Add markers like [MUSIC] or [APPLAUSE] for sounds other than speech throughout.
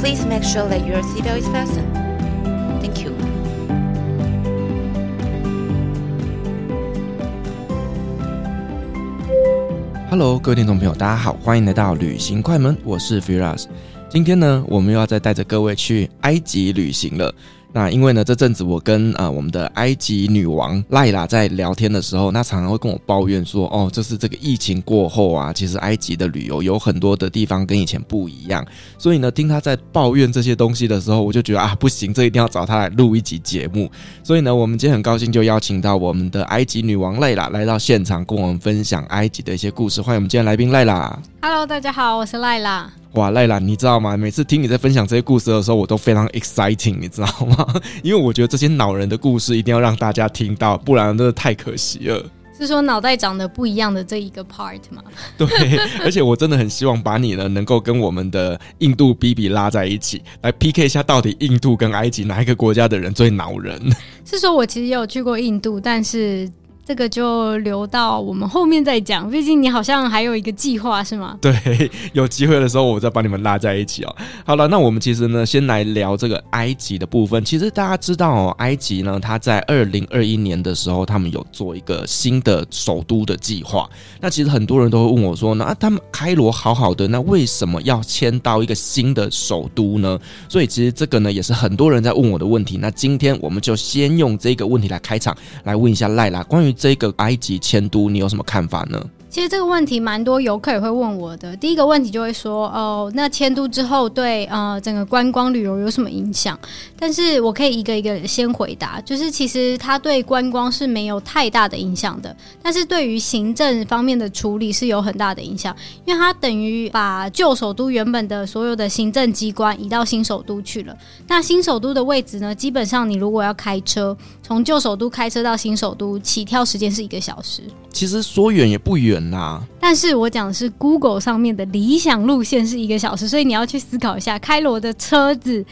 Please make sure that your seatbelt is fastened. Thank you. Hello，各位听众朋友，大家好，欢迎来到旅行快门，我是 Firas。今天呢，我们又要再带着各位去埃及旅行了。那因为呢，这阵子我跟啊、呃、我们的埃及女王赖拉在聊天的时候，那常常会跟我抱怨说，哦，就是这个疫情过后啊，其实埃及的旅游有很多的地方跟以前不一样。所以呢，听她在抱怨这些东西的时候，我就觉得啊，不行，这一定要找她来录一集节目。所以呢，我们今天很高兴就邀请到我们的埃及女王赖拉来到现场，跟我们分享埃及的一些故事。欢迎我们今天来宾赖拉。Hello，大家好，我是赖拉。哇，赖兰，你知道吗？每次听你在分享这些故事的时候，我都非常 exciting，你知道吗？[LAUGHS] 因为我觉得这些恼人的故事一定要让大家听到，不然真的太可惜了。是说脑袋长得不一样的这一个 part 吗？[LAUGHS] 对，而且我真的很希望把你呢能够跟我们的印度 BB 拉在一起，来 PK 一下，到底印度跟埃及哪一个国家的人最恼人？[LAUGHS] 是说我其实也有去过印度，但是。这个就留到我们后面再讲，毕竟你好像还有一个计划是吗？[LAUGHS] 对，有机会的时候我再把你们拉在一起哦。好了，那我们其实呢，先来聊这个埃及的部分。其实大家知道哦，埃及呢，它在二零二一年的时候，他们有做一个新的首都的计划。那其实很多人都会问我说，那他们开罗好好的，那为什么要迁到一个新的首都呢？所以其实这个呢，也是很多人在问我的问题。那今天我们就先用这个问题来开场，来问一下赖拉关于。这个埃及迁都，你有什么看法呢？其实这个问题蛮多游客也会问我的。第一个问题就会说：“哦，那迁都之后对呃整个观光旅游有什么影响？”但是我可以一个一个先回答，就是其实它对观光是没有太大的影响的，但是对于行政方面的处理是有很大的影响，因为它等于把旧首都原本的所有的行政机关移到新首都去了。那新首都的位置呢，基本上你如果要开车从旧首都开车到新首都，起跳时间是一个小时。其实说远也不远。啦，但是我讲的是 Google 上面的理想路线是一个小时，所以你要去思考一下，开罗的车子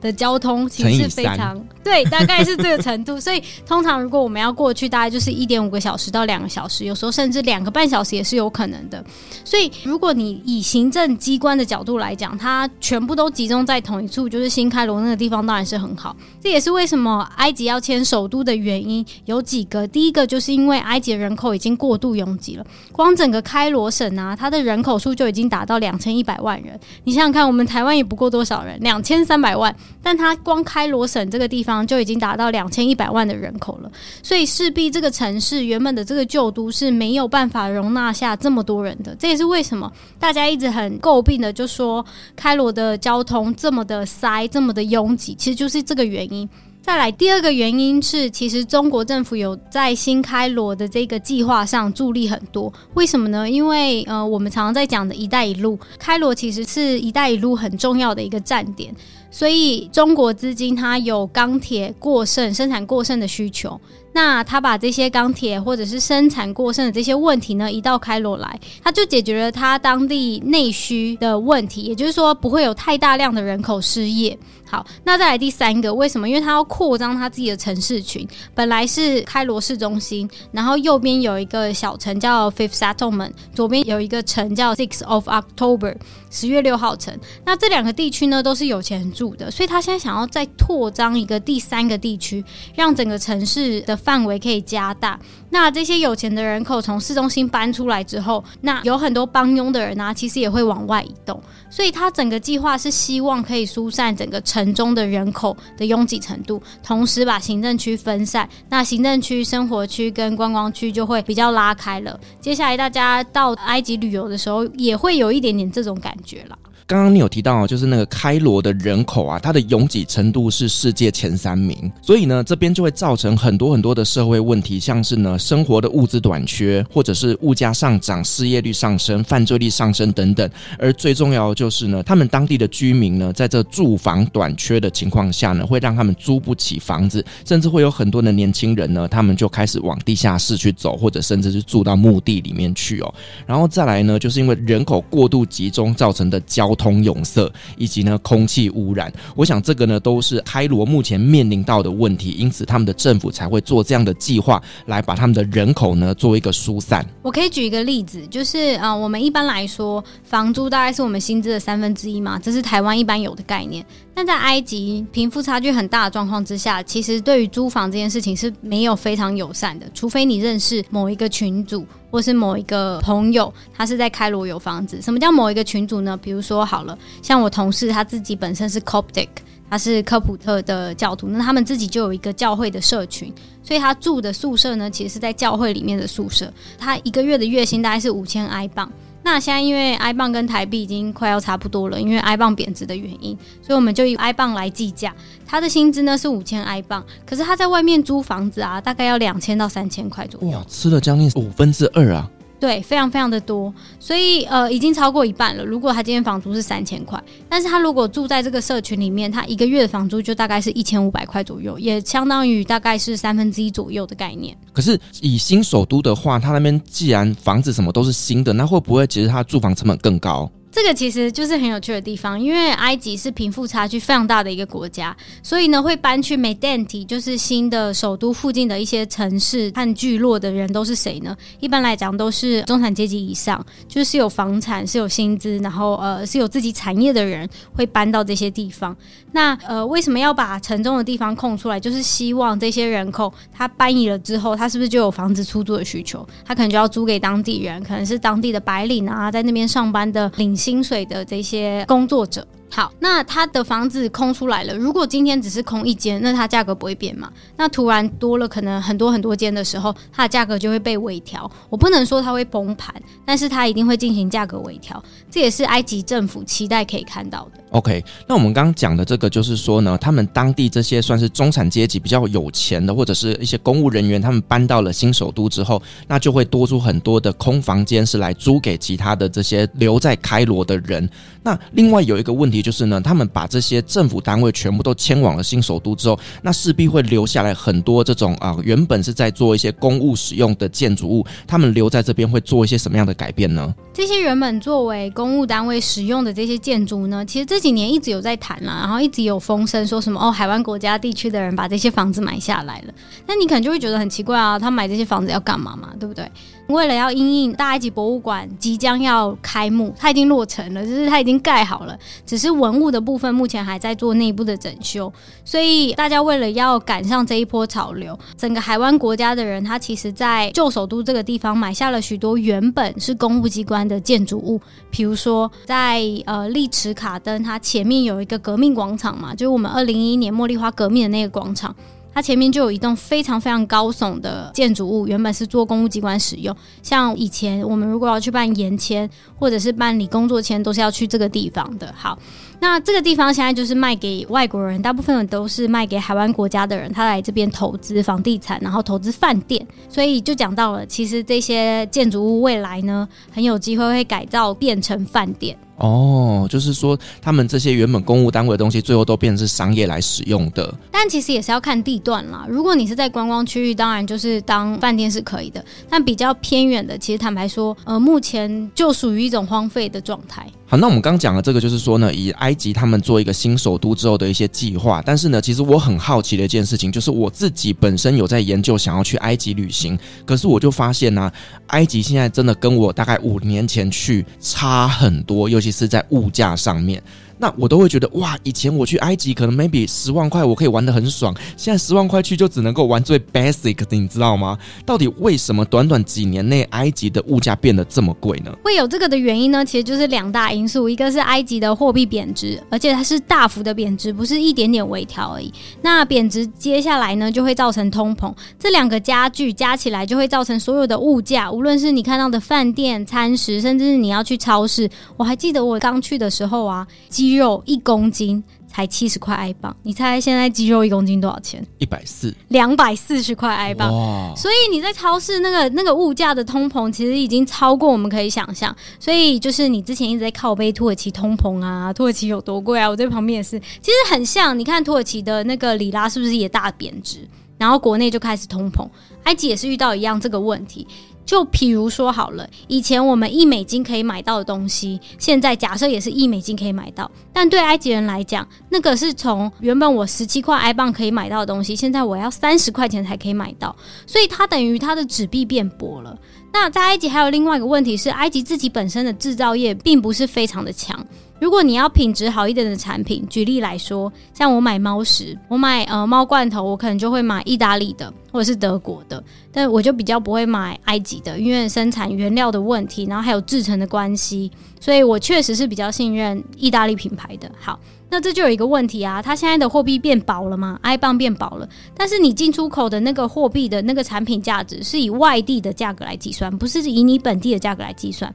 的交通其实是非常对，大概是这个程度。[LAUGHS] 所以通常如果我们要过去，大概就是一点五个小时到两个小时，有时候甚至两个半小时也是有可能的。所以如果你以行政机关的角度来讲，它全部都集中在同一处，就是新开罗那个地方，当然是很好。这也是为什么埃及要迁首都的原因有几个。第一个就是因为埃及的人口已经过度拥挤了，光整个开罗省啊，它的人口数就已经达到两千一百万人。你想想看，我们台湾也不过多少人，两千三百万。但它光开罗省这个地方就已经达到两千一百万的人口了，所以势必这个城市原本的这个旧都是没有办法容纳下这么多人的。这也是为什么大家一直很诟病的，就说开罗的交通这么的塞，这么的拥挤，其实就是这个原因。再来第二个原因是，其实中国政府有在新开罗的这个计划上助力很多。为什么呢？因为呃，我们常常在讲的一带一路，开罗其实是一带一路很重要的一个站点。所以中国资金它有钢铁过剩、生产过剩的需求，那他把这些钢铁或者是生产过剩的这些问题呢，移到开罗来，他就解决了他当地内需的问题，也就是说不会有太大量的人口失业。好，那再来第三个，为什么？因为他要扩张他自己的城市群，本来是开罗市中心，然后右边有一个小城叫 Fifth Settlement，左边有一个城叫 Six of October，十月六号城。那这两个地区呢，都是有钱住的，所以他现在想要再拓张一个第三个地区，让整个城市的范围可以加大。那这些有钱的人口从市中心搬出来之后，那有很多帮佣的人啊，其实也会往外移动。所以他整个计划是希望可以疏散整个城中的人口的拥挤程度，同时把行政区分散。那行政区、生活区跟观光区就会比较拉开了。接下来大家到埃及旅游的时候，也会有一点点这种感觉了。刚刚你有提到，就是那个开罗的人口啊，它的拥挤程度是世界前三名，所以呢，这边就会造成很多很多的社会问题，像是呢，生活的物资短缺，或者是物价上涨、失业率上升、犯罪率上升等等。而最重要的就是呢，他们当地的居民呢，在这住房短缺的情况下呢，会让他们租不起房子，甚至会有很多的年轻人呢，他们就开始往地下室去走，或者甚至是住到墓地里面去哦。然后再来呢，就是因为人口过度集中造成的交通拥塞，以及呢空气污染。我想这个呢都是开罗目前面临到的问题，因此他们的政府才会做这样的计划，来把他们的人口呢做一个疏散。我可以举一个例子，就是啊、我们一般来说，房租大概是我们薪资的三分之一嘛，这是台湾一般有的概念。但在埃及贫富差距很大的状况之下，其实对于租房这件事情是没有非常友善的，除非你认识某一个群组。或是某一个朋友，他是在开罗有房子。什么叫某一个群组呢？比如说，好了，像我同事他自己本身是 Coptic，他是科普特的教徒，那他们自己就有一个教会的社群，所以他住的宿舍呢，其实是在教会里面的宿舍。他一个月的月薪大概是五千埃镑。那现在因为埃镑跟台币已经快要差不多了，因为埃镑贬值的原因，所以我们就以埃镑来计价。他的薪资呢是五千埃镑，可是他在外面租房子啊，大概要两千到三千块左右。哇，吃了将近五分之二啊！对，非常非常的多，所以呃，已经超过一半了。如果他今天房租是三千块，但是他如果住在这个社群里面，他一个月的房租就大概是一千五百块左右，也相当于大概是三分之一左右的概念。可是以新首都的话，他那边既然房子什么都是新的，那会不会其实他住房成本更高？这个其实就是很有趣的地方，因为埃及是贫富差距非常大的一个国家，所以呢，会搬去梅丹提，就是新的首都附近的一些城市和聚落的人都是谁呢？一般来讲都是中产阶级以上，就是有房产、是有薪资，然后呃是有自己产业的人会搬到这些地方。那呃为什么要把城中的地方空出来？就是希望这些人口他搬移了之后，他是不是就有房子出租的需求？他可能就要租给当地人，可能是当地的白领啊，在那边上班的领薪水的这些工作者。好，那他的房子空出来了。如果今天只是空一间，那它价格不会变嘛？那突然多了可能很多很多间的时候，它的价格就会被微调。我不能说它会崩盘，但是它一定会进行价格微调。这也是埃及政府期待可以看到的。OK，那我们刚刚讲的这个就是说呢，他们当地这些算是中产阶级比较有钱的，或者是一些公务人员，他们搬到了新首都之后，那就会多出很多的空房间是来租给其他的这些留在开罗的人。那另外有一个问题就是呢，他们把这些政府单位全部都迁往了新首都之后，那势必会留下来很多这种啊原本是在做一些公务使用的建筑物，他们留在这边会做一些什么样的改变呢？这些原本作为公务单位使用的这些建筑呢，其实这几年一直有在谈啦，然后一直有风声说什么哦，海湾国家地区的人把这些房子买下来了，那你可能就会觉得很奇怪啊，他买这些房子要干嘛嘛，对不对？为了要因应大埃及博物馆即将要开幕，它已经落成了，就是它已经盖好了，只是文物的部分目前还在做内部的整修。所以大家为了要赶上这一波潮流，整个海湾国家的人，他其实在旧首都这个地方买下了许多原本是公务机关的建筑物，比如说在呃利池卡登，它前面有一个革命广场嘛，就是我们二零一一年茉莉花革命的那个广场。它前面就有一栋非常非常高耸的建筑物，原本是做公务机关使用。像以前我们如果要去办延签或者是办理工作签，都是要去这个地方的。好，那这个地方现在就是卖给外国人，大部分都是卖给海湾国家的人，他来这边投资房地产，然后投资饭店。所以就讲到了，其实这些建筑物未来呢，很有机会会改造变成饭店。哦，就是说，他们这些原本公务单位的东西，最后都变成是商业来使用的。但其实也是要看地段啦。如果你是在观光区域，当然就是当饭店是可以的。但比较偏远的，其实坦白说，呃，目前就属于一种荒废的状态。好，那我们刚讲的这个，就是说呢，以埃及他们做一个新首都之后的一些计划。但是呢，其实我很好奇的一件事情，就是我自己本身有在研究想要去埃及旅行，可是我就发现呢、埃及现在真的跟我大概五年前去差很多，尤其是在物价上面。那我都会觉得哇，以前我去埃及可能 maybe 十万块我可以玩得很爽，现在十万块去就只能够玩最 basic 的，你知道吗？到底为什么短短几年内埃及的物价变得这么贵呢？会有这个的原因呢，其实就是两大因素，一个是埃及的货币贬值，而且它是大幅的贬值，不是一点点微调而已。那贬值接下来呢，就会造成通膨，这两个加剧加起来就会造成所有的物价，无论是你看到的饭店餐食，甚至是你要去超市，我还记得我刚去的时候啊，鸡肉一公斤才七十块埃镑，你猜现在鸡肉一公斤多少钱？一百四，两百四十块埃镑。所以你在超市那个那个物价的通膨，其实已经超过我们可以想象。所以就是你之前一直在靠背土耳其通膨啊，土耳其有多贵啊？我在旁边也是，其实很像。你看土耳其的那个里拉是不是也大贬值？然后国内就开始通膨，埃及也是遇到一样这个问题。就譬如说好了，以前我们一美金可以买到的东西，现在假设也是一美金可以买到，但对埃及人来讲，那个是从原本我十七块埃镑可以买到的东西，现在我要三十块钱才可以买到，所以它等于它的纸币变薄了。那在埃及还有另外一个问题是，埃及自己本身的制造业并不是非常的强。如果你要品质好一点的产品，举例来说，像我买猫食，我买呃猫罐头，我可能就会买意大利的或者是德国的，但我就比较不会买埃及的，因为生产原料的问题，然后还有制成的关系，所以我确实是比较信任意大利品牌的。好，那这就有一个问题啊，它现在的货币变薄了吗？埃镑变薄了，但是你进出口的那个货币的那个产品价值是以外地的价格来计算，不是以你本地的价格来计算。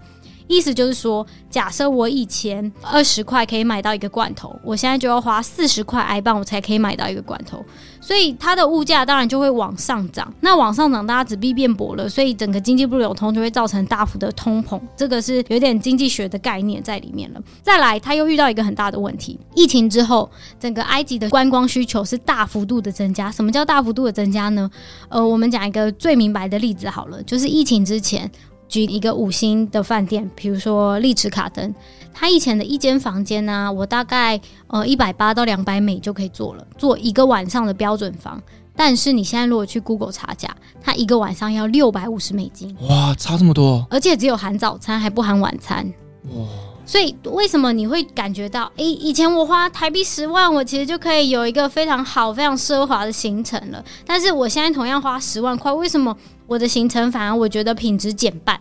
意思就是说，假设我以前二十块可以买到一个罐头，我现在就要花四十块埃镑，我才可以买到一个罐头，所以它的物价当然就会往上涨。那往上涨，大家纸币变薄了，所以整个经济不流通，就会造成大幅的通膨。这个是有点经济学的概念在里面了。再来，他又遇到一个很大的问题：疫情之后，整个埃及的观光需求是大幅度的增加。什么叫大幅度的增加呢？呃，我们讲一个最明白的例子好了，就是疫情之前。举一个五星的饭店，比如说丽池卡登，他以前的一间房间呢、啊，我大概呃一百八到两百美就可以做了，做一个晚上的标准房。但是你现在如果去 Google 查价，它一个晚上要六百五十美金，哇，差这么多！而且只有含早餐，还不含晚餐，哇！所以为什么你会感觉到，诶，以前我花台币十万，我其实就可以有一个非常好、非常奢华的行程了，但是我现在同样花十万块，为什么？我的行程反而我觉得品质减半，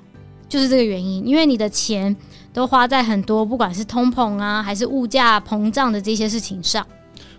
就是这个原因。因为你的钱都花在很多不管是通膨啊，还是物价膨胀的这些事情上。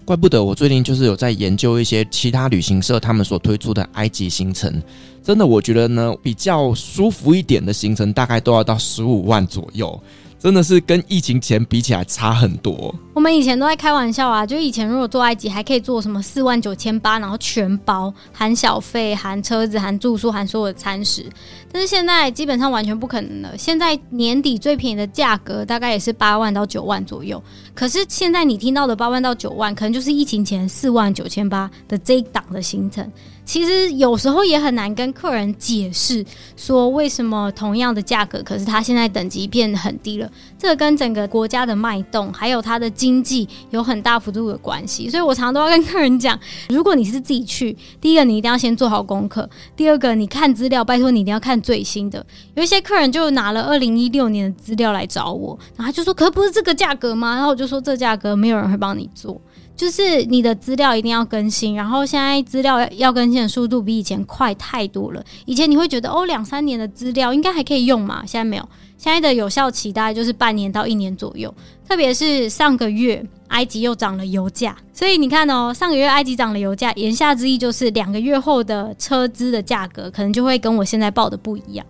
怪不得我最近就是有在研究一些其他旅行社他们所推出的埃及行程，真的我觉得呢，比较舒服一点的行程大概都要到十五万左右。真的是跟疫情前比起来差很多。我们以前都在开玩笑啊，就以前如果做埃及还可以做什么四万九千八，然后全包含小费、含车子、含住宿、含所有的餐食。但是现在基本上完全不可能了。现在年底最便宜的价格大概也是八万到九万左右。可是现在你听到的八万到九万，可能就是疫情前四万九千八的这一档的行程。其实有时候也很难跟客人解释说，为什么同样的价格，可是它现在等级变得很低了。这个跟整个国家的脉动，还有它的经济有很大幅度的关系。所以我常常都要跟客人讲，如果你是自己去，第一个你一定要先做好功课，第二个你看资料，拜托你一定要看最新的。有一些客人就拿了二零一六年的资料来找我，然后他就说：“可不是这个价格吗？”然后我就说：“这价格没有人会帮你做。”就是你的资料一定要更新，然后现在资料要更新的速度比以前快太多了。以前你会觉得哦，两三年的资料应该还可以用嘛，现在没有，现在的有效期大概就是半年到一年左右。特别是上个月埃及又涨了油价，所以你看哦，上个月埃及涨了油价，言下之意就是两个月后的车资的价格可能就会跟我现在报的不一样。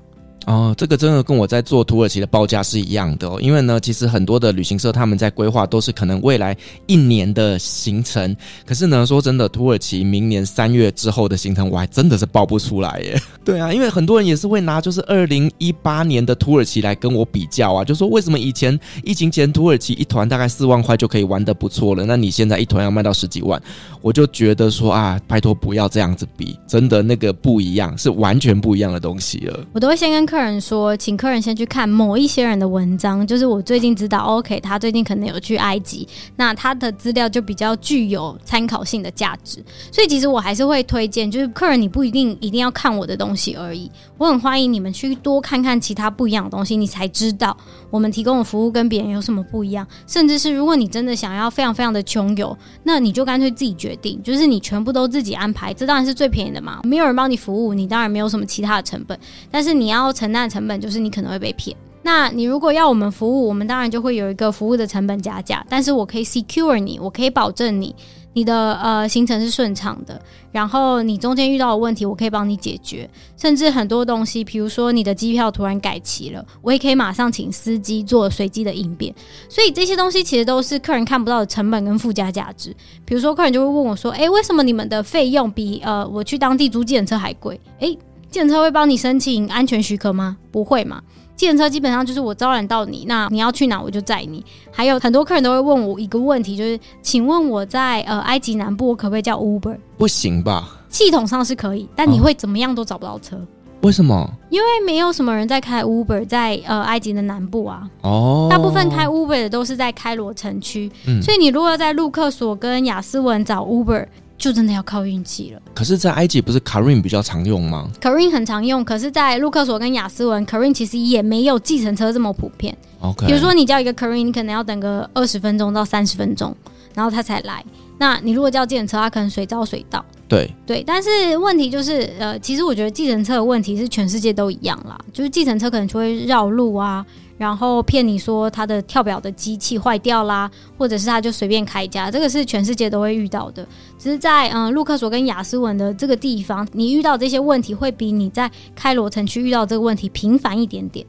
哦，这个真的跟我在做土耳其的报价是一样的哦。因为呢，其实很多的旅行社他们在规划都是可能未来一年的行程，可是呢，说真的，土耳其明年三月之后的行程，我还真的是报不出来耶。[LAUGHS] 对啊，因为很多人也是会拿就是二零一八年的土耳其来跟我比较啊，就说为什么以前疫情前土耳其一团大概四万块就可以玩的不错了，那你现在一团要卖到十几万，我就觉得说啊，拜托不要这样子比，真的那个不一样，是完全不一样的东西了。我都会先跟客人说，请客人先去看某一些人的文章，就是我最近知道，OK，他最近可能有去埃及，那他的资料就比较具有参考性的价值。所以其实我还是会推荐，就是客人你不一定一定要看我的东西而已，我很欢迎你们去多看看其他不一样的东西，你才知道我们提供的服务跟别人有什么不一样？甚至是如果你真的想要非常非常的穷游，那你就干脆自己决定，就是你全部都自己安排，这当然是最便宜的嘛。没有人帮你服务，你当然没有什么其他的成本，但是你要承担的成本就是你可能会被骗。那你如果要我们服务，我们当然就会有一个服务的成本加价，但是我可以 secure 你，我可以保证你。你的呃行程是顺畅的，然后你中间遇到的问题，我可以帮你解决。甚至很多东西，比如说你的机票突然改期了，我也可以马上请司机做随机的应变。所以这些东西其实都是客人看不到的成本跟附加价值。比如说客人就会问我说：“诶，为什么你们的费用比呃我去当地租计程车还贵？诶，程车会帮你申请安全许可吗？不会嘛。”计程车基本上就是我招揽到你，那你要去哪我就载你。还有很多客人都会问我一个问题，就是请问我在呃埃及南部，我可不可以叫 Uber？不行吧？系统上是可以，但你会怎么样都找不到车。哦、为什么？因为没有什么人在开 Uber 在呃埃及的南部啊。哦。大部分开 Uber 的都是在开罗城区，嗯、所以你如果要在路克索跟亚斯文找 Uber。就真的要靠运气了。可是，在埃及不是 Careem 比较常用吗？Careem 很常用，可是，在路克索跟雅思文，Careem 其实也没有计程车这么普遍。OK，比如说你叫一个 Careem，你可能要等个二十分钟到三十分钟，然后他才来。那你如果叫计程车，他可能随招随到。对对，但是问题就是，呃，其实我觉得计程车的问题是全世界都一样啦，就是计程车可能就会绕路啊。然后骗你说他的跳表的机器坏掉啦，或者是他就随便开一家，这个是全世界都会遇到的。只是在嗯，陆克索跟雅思文的这个地方，你遇到这些问题会比你在开罗城区遇到这个问题频繁一点点。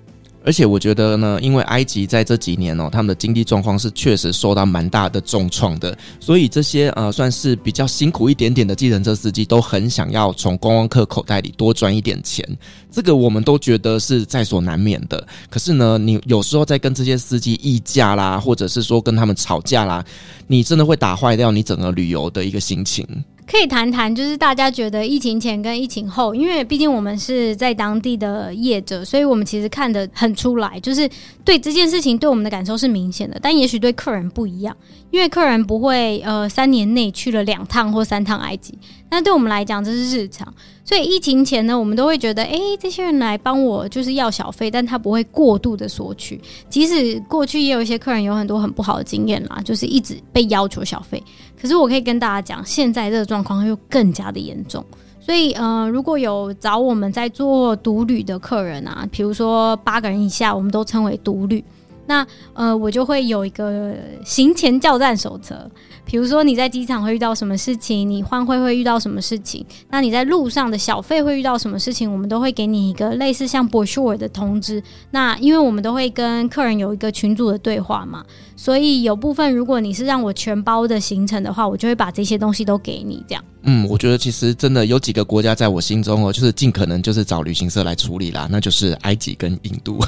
而且我觉得呢，因为埃及在这几年哦，他们的经济状况是确实受到蛮大的重创的，所以这些呃算是比较辛苦一点点的计程车司机都很想要从观光客口袋里多赚一点钱，这个我们都觉得是在所难免的。可是呢，你有时候在跟这些司机议价啦，或者是说跟他们吵架啦，你真的会打坏掉你整个旅游的一个心情。可以谈谈，就是大家觉得疫情前跟疫情后，因为毕竟我们是在当地的业者，所以我们其实看得很出来，就是对这件事情对我们的感受是明显的，但也许对客人不一样，因为客人不会呃三年内去了两趟或三趟埃及，但对我们来讲这是日常。所以疫情前呢，我们都会觉得，哎，这些人来帮我就是要小费，但他不会过度的索取。即使过去也有一些客人有很多很不好的经验啦，就是一直被要求小费。可是我可以跟大家讲，现在这个状况又更加的严重。所以，呃，如果有找我们在做独旅的客人啊，比如说八个人以下，我们都称为独旅。那呃，我就会有一个行前叫战手册。比如说你在机场会遇到什么事情，你换汇会遇到什么事情，那你在路上的小费会遇到什么事情，我们都会给你一个类似像 brochure 的通知。那因为我们都会跟客人有一个群组的对话嘛，所以有部分如果你是让我全包的行程的话，我就会把这些东西都给你这样。嗯，我觉得其实真的有几个国家在我心中哦，就是尽可能就是找旅行社来处理啦，那就是埃及跟印度。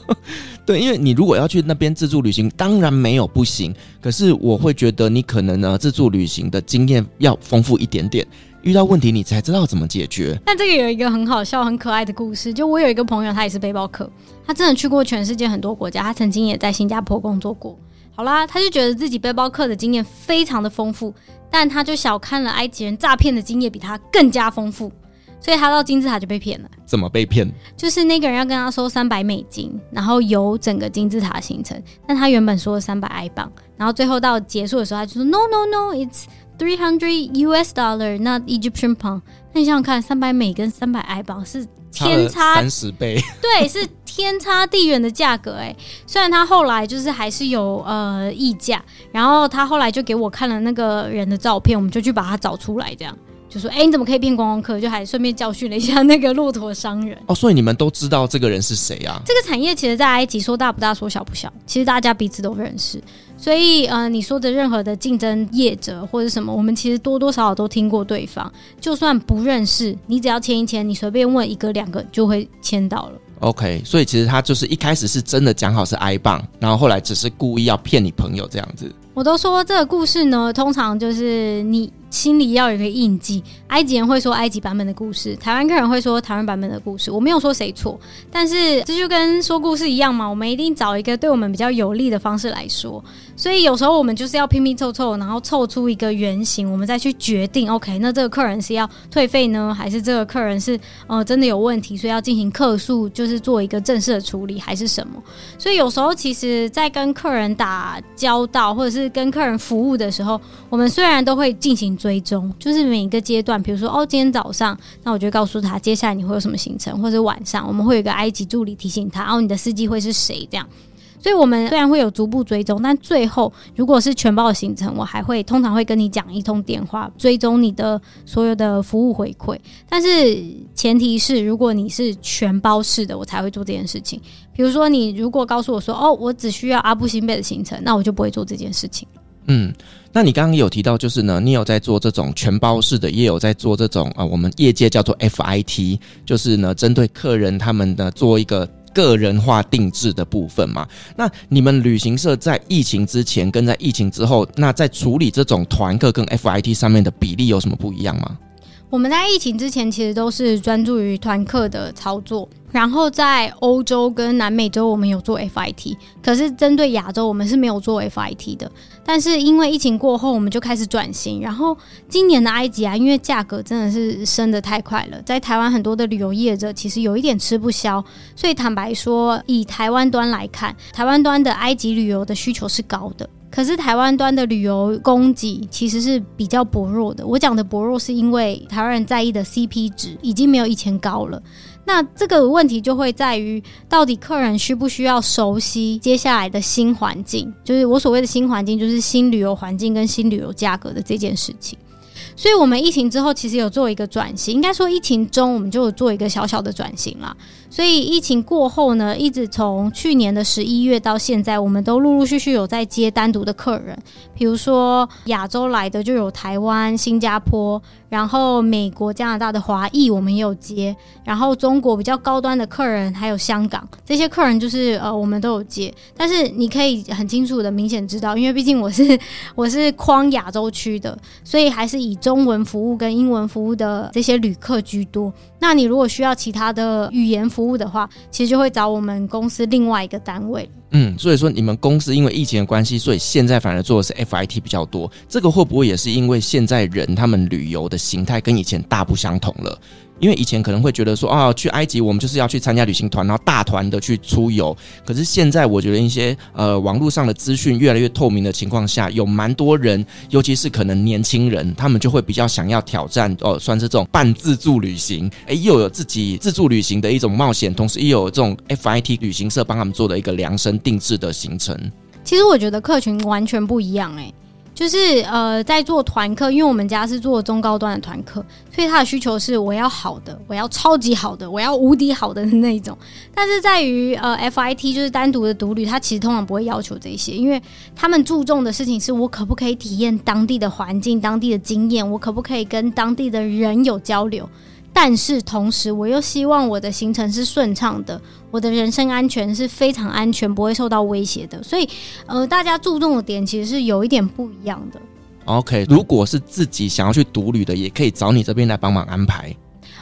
[LAUGHS] 对，因为你如果要去那边自助旅行，当然没有不行，可是我会觉得你可可能呢自助旅行的经验要丰富一点点，遇到问题你才知道怎么解决。但这个有一个很好笑、很可爱的故事，就我有一个朋友，他也是背包客，他真的去过全世界很多国家，他曾经也在新加坡工作过。好啦，他就觉得自己背包客的经验非常的丰富。但他就小看了埃及人诈骗的经验比他更加丰富，所以他到金字塔就被骗了。怎么被骗？就是那个人要跟他收三百美金，然后游整个金字塔行程。但他原本说了三百埃镑，然后最后到结束的时候，他就说 No no no，it's three hundred US dollar，not Egyptian pound。那你想想看，三百美跟三百埃镑是天差三十倍，[LAUGHS] 对，是天差地远的价格哎。虽然他后来就是还是有呃溢价，然后他后来就给我看了那个人的照片，我们就去把他找出来，这样就说：“哎、欸，你怎么可以骗观光客？”就还顺便教训了一下那个骆驼商人。哦，所以你们都知道这个人是谁啊？这个产业其实，在埃及说大不大，说小不小，其实大家彼此都认识。所以，呃，你说的任何的竞争业者或者什么，我们其实多多少少都听过对方。就算不认识，你只要签一签，你随便问一个两个就会签到了。OK，所以其实他就是一开始是真的讲好是 I 棒，然后后来只是故意要骗你朋友这样子。我都说这个故事呢，通常就是你心里要有一个印记。埃及人会说埃及版本的故事，台湾客人会说台湾版本的故事。我没有说谁错，但是这就跟说故事一样嘛，我们一定找一个对我们比较有利的方式来说。所以有时候我们就是要拼拼凑凑，然后凑出一个原型，我们再去决定。OK，那这个客人是要退费呢，还是这个客人是呃真的有问题，所以要进行客诉，就是做一个正式的处理，还是什么？所以有时候其实，在跟客人打交道，或者是跟客人服务的时候，我们虽然都会进行追踪，就是每一个阶段，比如说哦，今天早上，那我就告诉他，接下来你会有什么行程，或者晚上，我们会有一个埃及助理提醒他，哦，你的司机会是谁这样。所以，我们虽然会有逐步追踪，但最后如果是全包的行程，我还会通常会跟你讲一通电话，追踪你的所有的服务回馈。但是前提是，如果你是全包式的，我才会做这件事情。比如说，你如果告诉我说，哦，我只需要阿布辛贝的行程，那我就不会做这件事情。嗯，那你刚刚有提到，就是呢，你有在做这种全包式的，也有在做这种啊、我们业界叫做 FIT，就是呢，针对客人他们的做一个。个人化定制的部分嘛，那你们旅行社在疫情之前跟在疫情之后，那在处理这种团客跟 FIT 上面的比例有什么不一样吗？我们在疫情之前其实都是专注于团客的操作。然后在欧洲跟南美洲，我们有做 FIT，可是针对亚洲，我们是没有做 FIT 的。但是因为疫情过后，我们就开始转型。然后今年的埃及啊，因为价格真的是升得太快了，在台湾很多的旅游业者其实有一点吃不消。所以坦白说，以台湾端来看，台湾端的埃及旅游的需求是高的，可是台湾端的旅游供给其实是比较薄弱的。我讲的薄弱，是因为台湾人在意的 CP 值已经没有以前高了。那这个问题就会在于，到底客人需不需要熟悉接下来的新环境？就是我所谓的新环境，就是新旅游环境跟新旅游价格的这件事情。所以，我们疫情之后其实有做一个转型，应该说疫情中我们就有做一个小小的转型啦。所以，疫情过后呢，一直从去年的十一月到现在，我们都陆陆续续有在接单独的客人，比如说亚洲来的就有台湾、新加坡，然后美国、加拿大的华裔我们也有接，然后中国比较高端的客人还有香港这些客人，就是呃我们都有接。但是你可以很清楚的明显知道，因为毕竟我是我是框亚洲区的，所以还是以中文服务跟英文服务的这些旅客居多。那你如果需要其他的语言服务的话，其实就会找我们公司另外一个单位。嗯，所以说你们公司因为疫情的关系，所以现在反而做的是 FIT 比较多。这个会不会也是因为现在人他们旅游的形态跟以前大不相同了？因为以前可能会觉得说啊，去埃及我们就是要去参加旅行团，然后大团的去出游。可是现在我觉得一些呃网络上的资讯越来越透明的情况下，有蛮多人，尤其是可能年轻人，他们就会比较想要挑战哦，算是这种半自助旅行，诶，又有自己自助旅行的一种冒险，同时又有这种 FIT 旅行社帮他们做的一个量身定制的行程。其实我觉得客群完全不一样，诶。就是呃，在做团客，因为我们家是做中高端的团客，所以他的需求是我要好的，我要超级好的，我要无敌好的那一种。但是在于呃，FIT 就是单独的独旅，他其实通常不会要求这些，因为他们注重的事情是我可不可以体验当地的环境、当地的经验，我可不可以跟当地的人有交流。但是同时，我又希望我的行程是顺畅的，我的人身安全是非常安全，不会受到威胁的。所以，呃，大家注重的点其实是有一点不一样的。OK，如果是自己想要去独旅的，也可以找你这边来帮忙安排。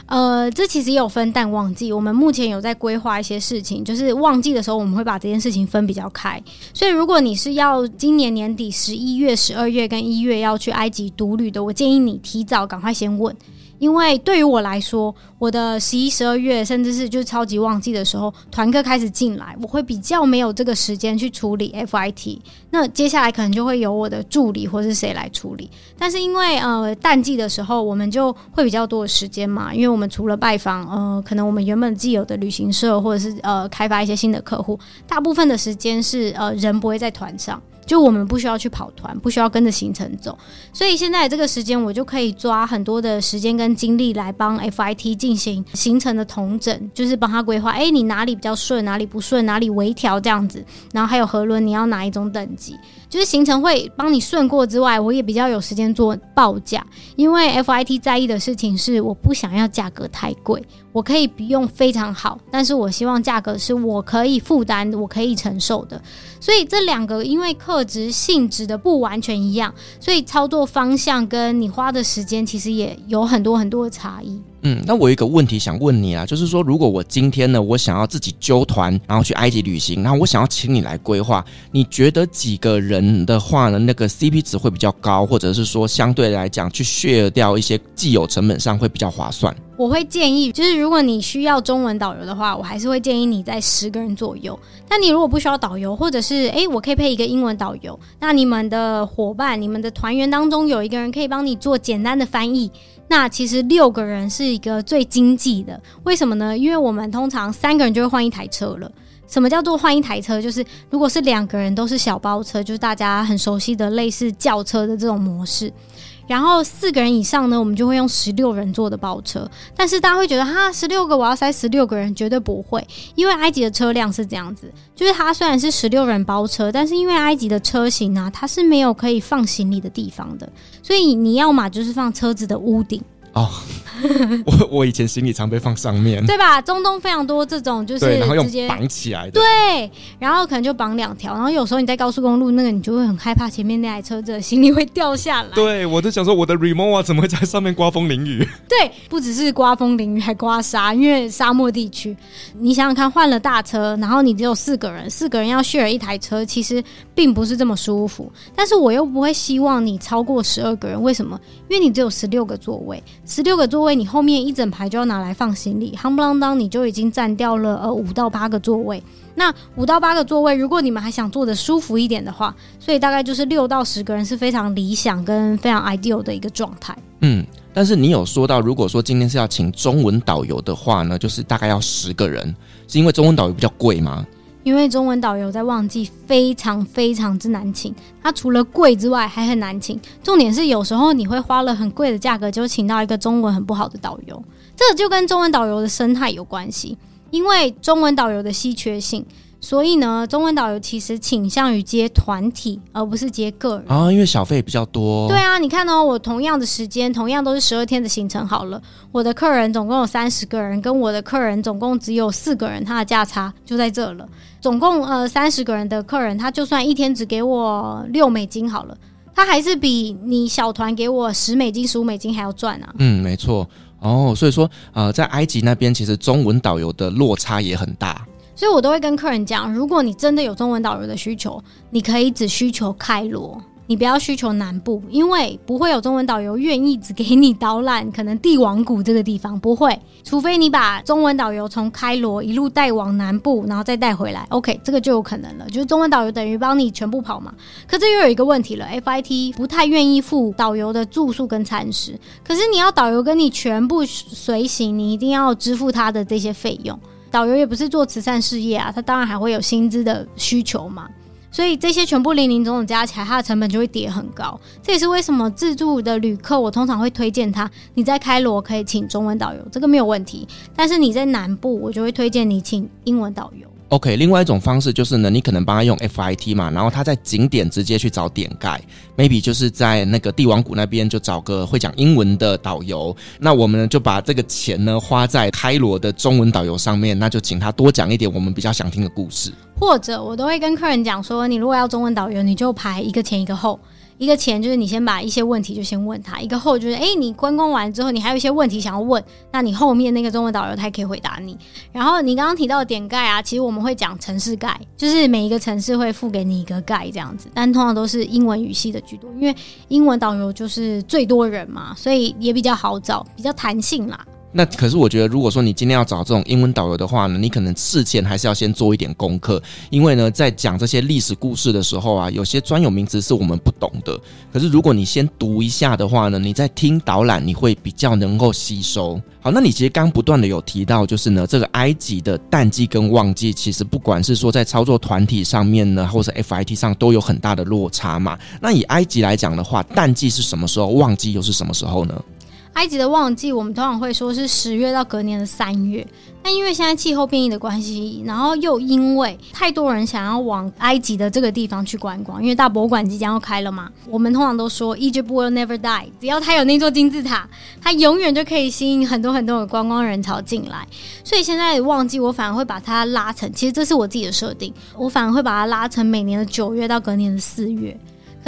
呃，这其实也有分淡旺季，我们目前有在规划一些事情，就是旺季的时候我们会把这件事情分比较开。所以，如果你是要今年年底十一月、十二月跟一月要去埃及独旅的，我建议你提早赶快先问。因为对于我来说，我的十一、十二月，甚至是就是超级旺季的时候，团客开始进来，我会比较没有这个时间去处理 FIT。那接下来可能就会由我的助理或是谁来处理。但是因为呃淡季的时候，我们就会比较多的时间嘛，因为我们除了拜访呃可能我们原本既有的旅行社，或者是呃开发一些新的客户，大部分的时间是呃人不会在团上。就我们不需要去跑团，不需要跟着行程走，所以现在这个时间我就可以抓很多的时间跟精力来帮 FIT 进行行程的统整，就是帮他规划，哎，你哪里比较顺，哪里不顺，哪里微调这样子，然后还有河轮你要哪一种等级。就是行程会帮你顺过之外，我也比较有时间做报价，因为 FIT 在意的事情是我不想要价格太贵，我可以用非常好，但是我希望价格是我可以负担、我可以承受的。所以这两个，因为客值、性质的不完全一样，所以操作方向跟你花的时间其实也有很多很多的差异。嗯，那我有一个问题想问你啊，就是说，如果我今天呢，我想要自己揪团，然后去埃及旅行，然后我想要请你来规划，你觉得几个人的话呢，那个 CP 值会比较高，或者是说相对来讲去 share 掉一些既有成本上会比较划算？我会建议，就是如果你需要中文导游的话，我还是会建议你在十个人左右。但你如果不需要导游，或者是诶，我可以配一个英文导游，那你们的伙伴、你们的团员当中有一个人可以帮你做简单的翻译。那其实六个人是一个最经济的，为什么呢？因为我们通常三个人就会换一台车了。什么叫做换一台车？就是如果是两个人都是小包车，就是大家很熟悉的类似轿车的这种模式。然后四个人以上呢，我们就会用十六人座的包车。但是大家会觉得哈，十六个我要塞十六个人，绝对不会，因为埃及的车辆是这样子，就是它虽然是十六人包车，但是因为埃及的车型啊，它是没有可以放行李的地方的，所以你要嘛就是放车子的屋顶。哦，[LAUGHS] 我我以前行李常被放上面，对吧？中东非常多这种，就是对，然后用绑起来的，对，然后可能就绑两条，然后有时候你在高速公路那个，你就会很害怕前面那台车子的行李会掉下来。对，我就想说，我的 remova 怎么会在上面刮风淋雨？[LAUGHS] 对，不只是刮风淋雨，还刮沙，因为沙漠地区，你想想看，换了大车，然后你只有四个人，四个人要 share 一台车，其实并不是这么舒服。但是我又不会希望你超过十二个人，为什么？因为你只有十六个座位。十六个座位，你后面一整排就要拿来放行李，夯不啷当，你就已经占掉了呃五到八个座位。那五到八个座位，如果你们还想坐得舒服一点的话，所以大概就是六到十个人是非常理想跟非常 ideal 的一个状态。嗯，但是你有说到，如果说今天是要请中文导游的话呢，就是大概要十个人，是因为中文导游比较贵吗？因为中文导游在旺季非常非常之难请，他除了贵之外还很难请。重点是有时候你会花了很贵的价格，就请到一个中文很不好的导游，这就跟中文导游的生态有关系，因为中文导游的稀缺性。所以呢，中文导游其实倾向于接团体，而不是接个人啊，因为小费比较多。对啊，你看哦，我同样的时间，同样都是十二天的行程，好了，我的客人总共有三十个人，跟我的客人总共只有四个人，他的价差就在这了。总共呃三十个人的客人，他就算一天只给我六美金好了，他还是比你小团给我十美金、十五美金还要赚啊。嗯，没错。哦，所以说呃，在埃及那边，其实中文导游的落差也很大。所以我都会跟客人讲，如果你真的有中文导游的需求，你可以只需求开罗，你不要需求南部，因为不会有中文导游愿意只给你导览可能帝王谷这个地方，不会，除非你把中文导游从开罗一路带往南部，然后再带回来，OK，这个就有可能了，就是中文导游等于帮你全部跑嘛。可这又有一个问题了，FIT 不太愿意付导游的住宿跟餐食，可是你要导游跟你全部随行，你一定要支付他的这些费用。导游也不是做慈善事业啊，他当然还会有薪资的需求嘛，所以这些全部零零总总加起来，它的成本就会跌很高。这也是为什么自助的旅客，我通常会推荐他，你在开罗可以请中文导游，这个没有问题。但是你在南部，我就会推荐你请英文导游。OK，另外一种方式就是呢，你可能帮他用 FIT 嘛，然后他在景点直接去找点盖，maybe 就是在那个帝王谷那边就找个会讲英文的导游，那我们呢就把这个钱呢花在开罗的中文导游上面，那就请他多讲一点我们比较想听的故事。或者我都会跟客人讲说，你如果要中文导游，你就排一个前一个后。一个前就是你先把一些问题就先问他，一个后就是哎、你观光完之后，你还有一些问题想要问，那你后面那个中文导游他也可以回答你。然后你刚刚提到的点盖啊，其实我们会讲城市盖，就是每一个城市会付给你一个盖这样子，但通常都是英文语系的居多，因为英文导游就是最多人嘛，所以也比较好找，比较弹性啦。那可是我觉得，如果说你今天要找这种英文导游的话呢，你可能事前还是要先做一点功课，因为呢，在讲这些历史故事的时候啊，有些专有名词是我们不懂的。可是如果你先读一下的话呢，你在听导览你会比较能够吸收。好，那你其实刚不断的有提到，就是呢，这个埃及的淡季跟旺季，其实不管是说在操作团体上面呢，或者 FIT 上都有很大的落差嘛。那以埃及来讲的话，淡季是什么时候？旺季又是什么时候呢？埃及的旺季我们通常会说是十月到隔年的三月。但因为现在气候变异的关系，然后又因为太多人想要往埃及的这个地方去观光，因为大博物馆即将要开了嘛。我们通常都说 Egypt will never die，只要它有那座金字塔，它永远就可以吸引很多很多的观光人潮进来。所以现在旺季，我反而会把它拉成，其实这是我自己的设定，我反而会把它拉成每年的九月到隔年的四月。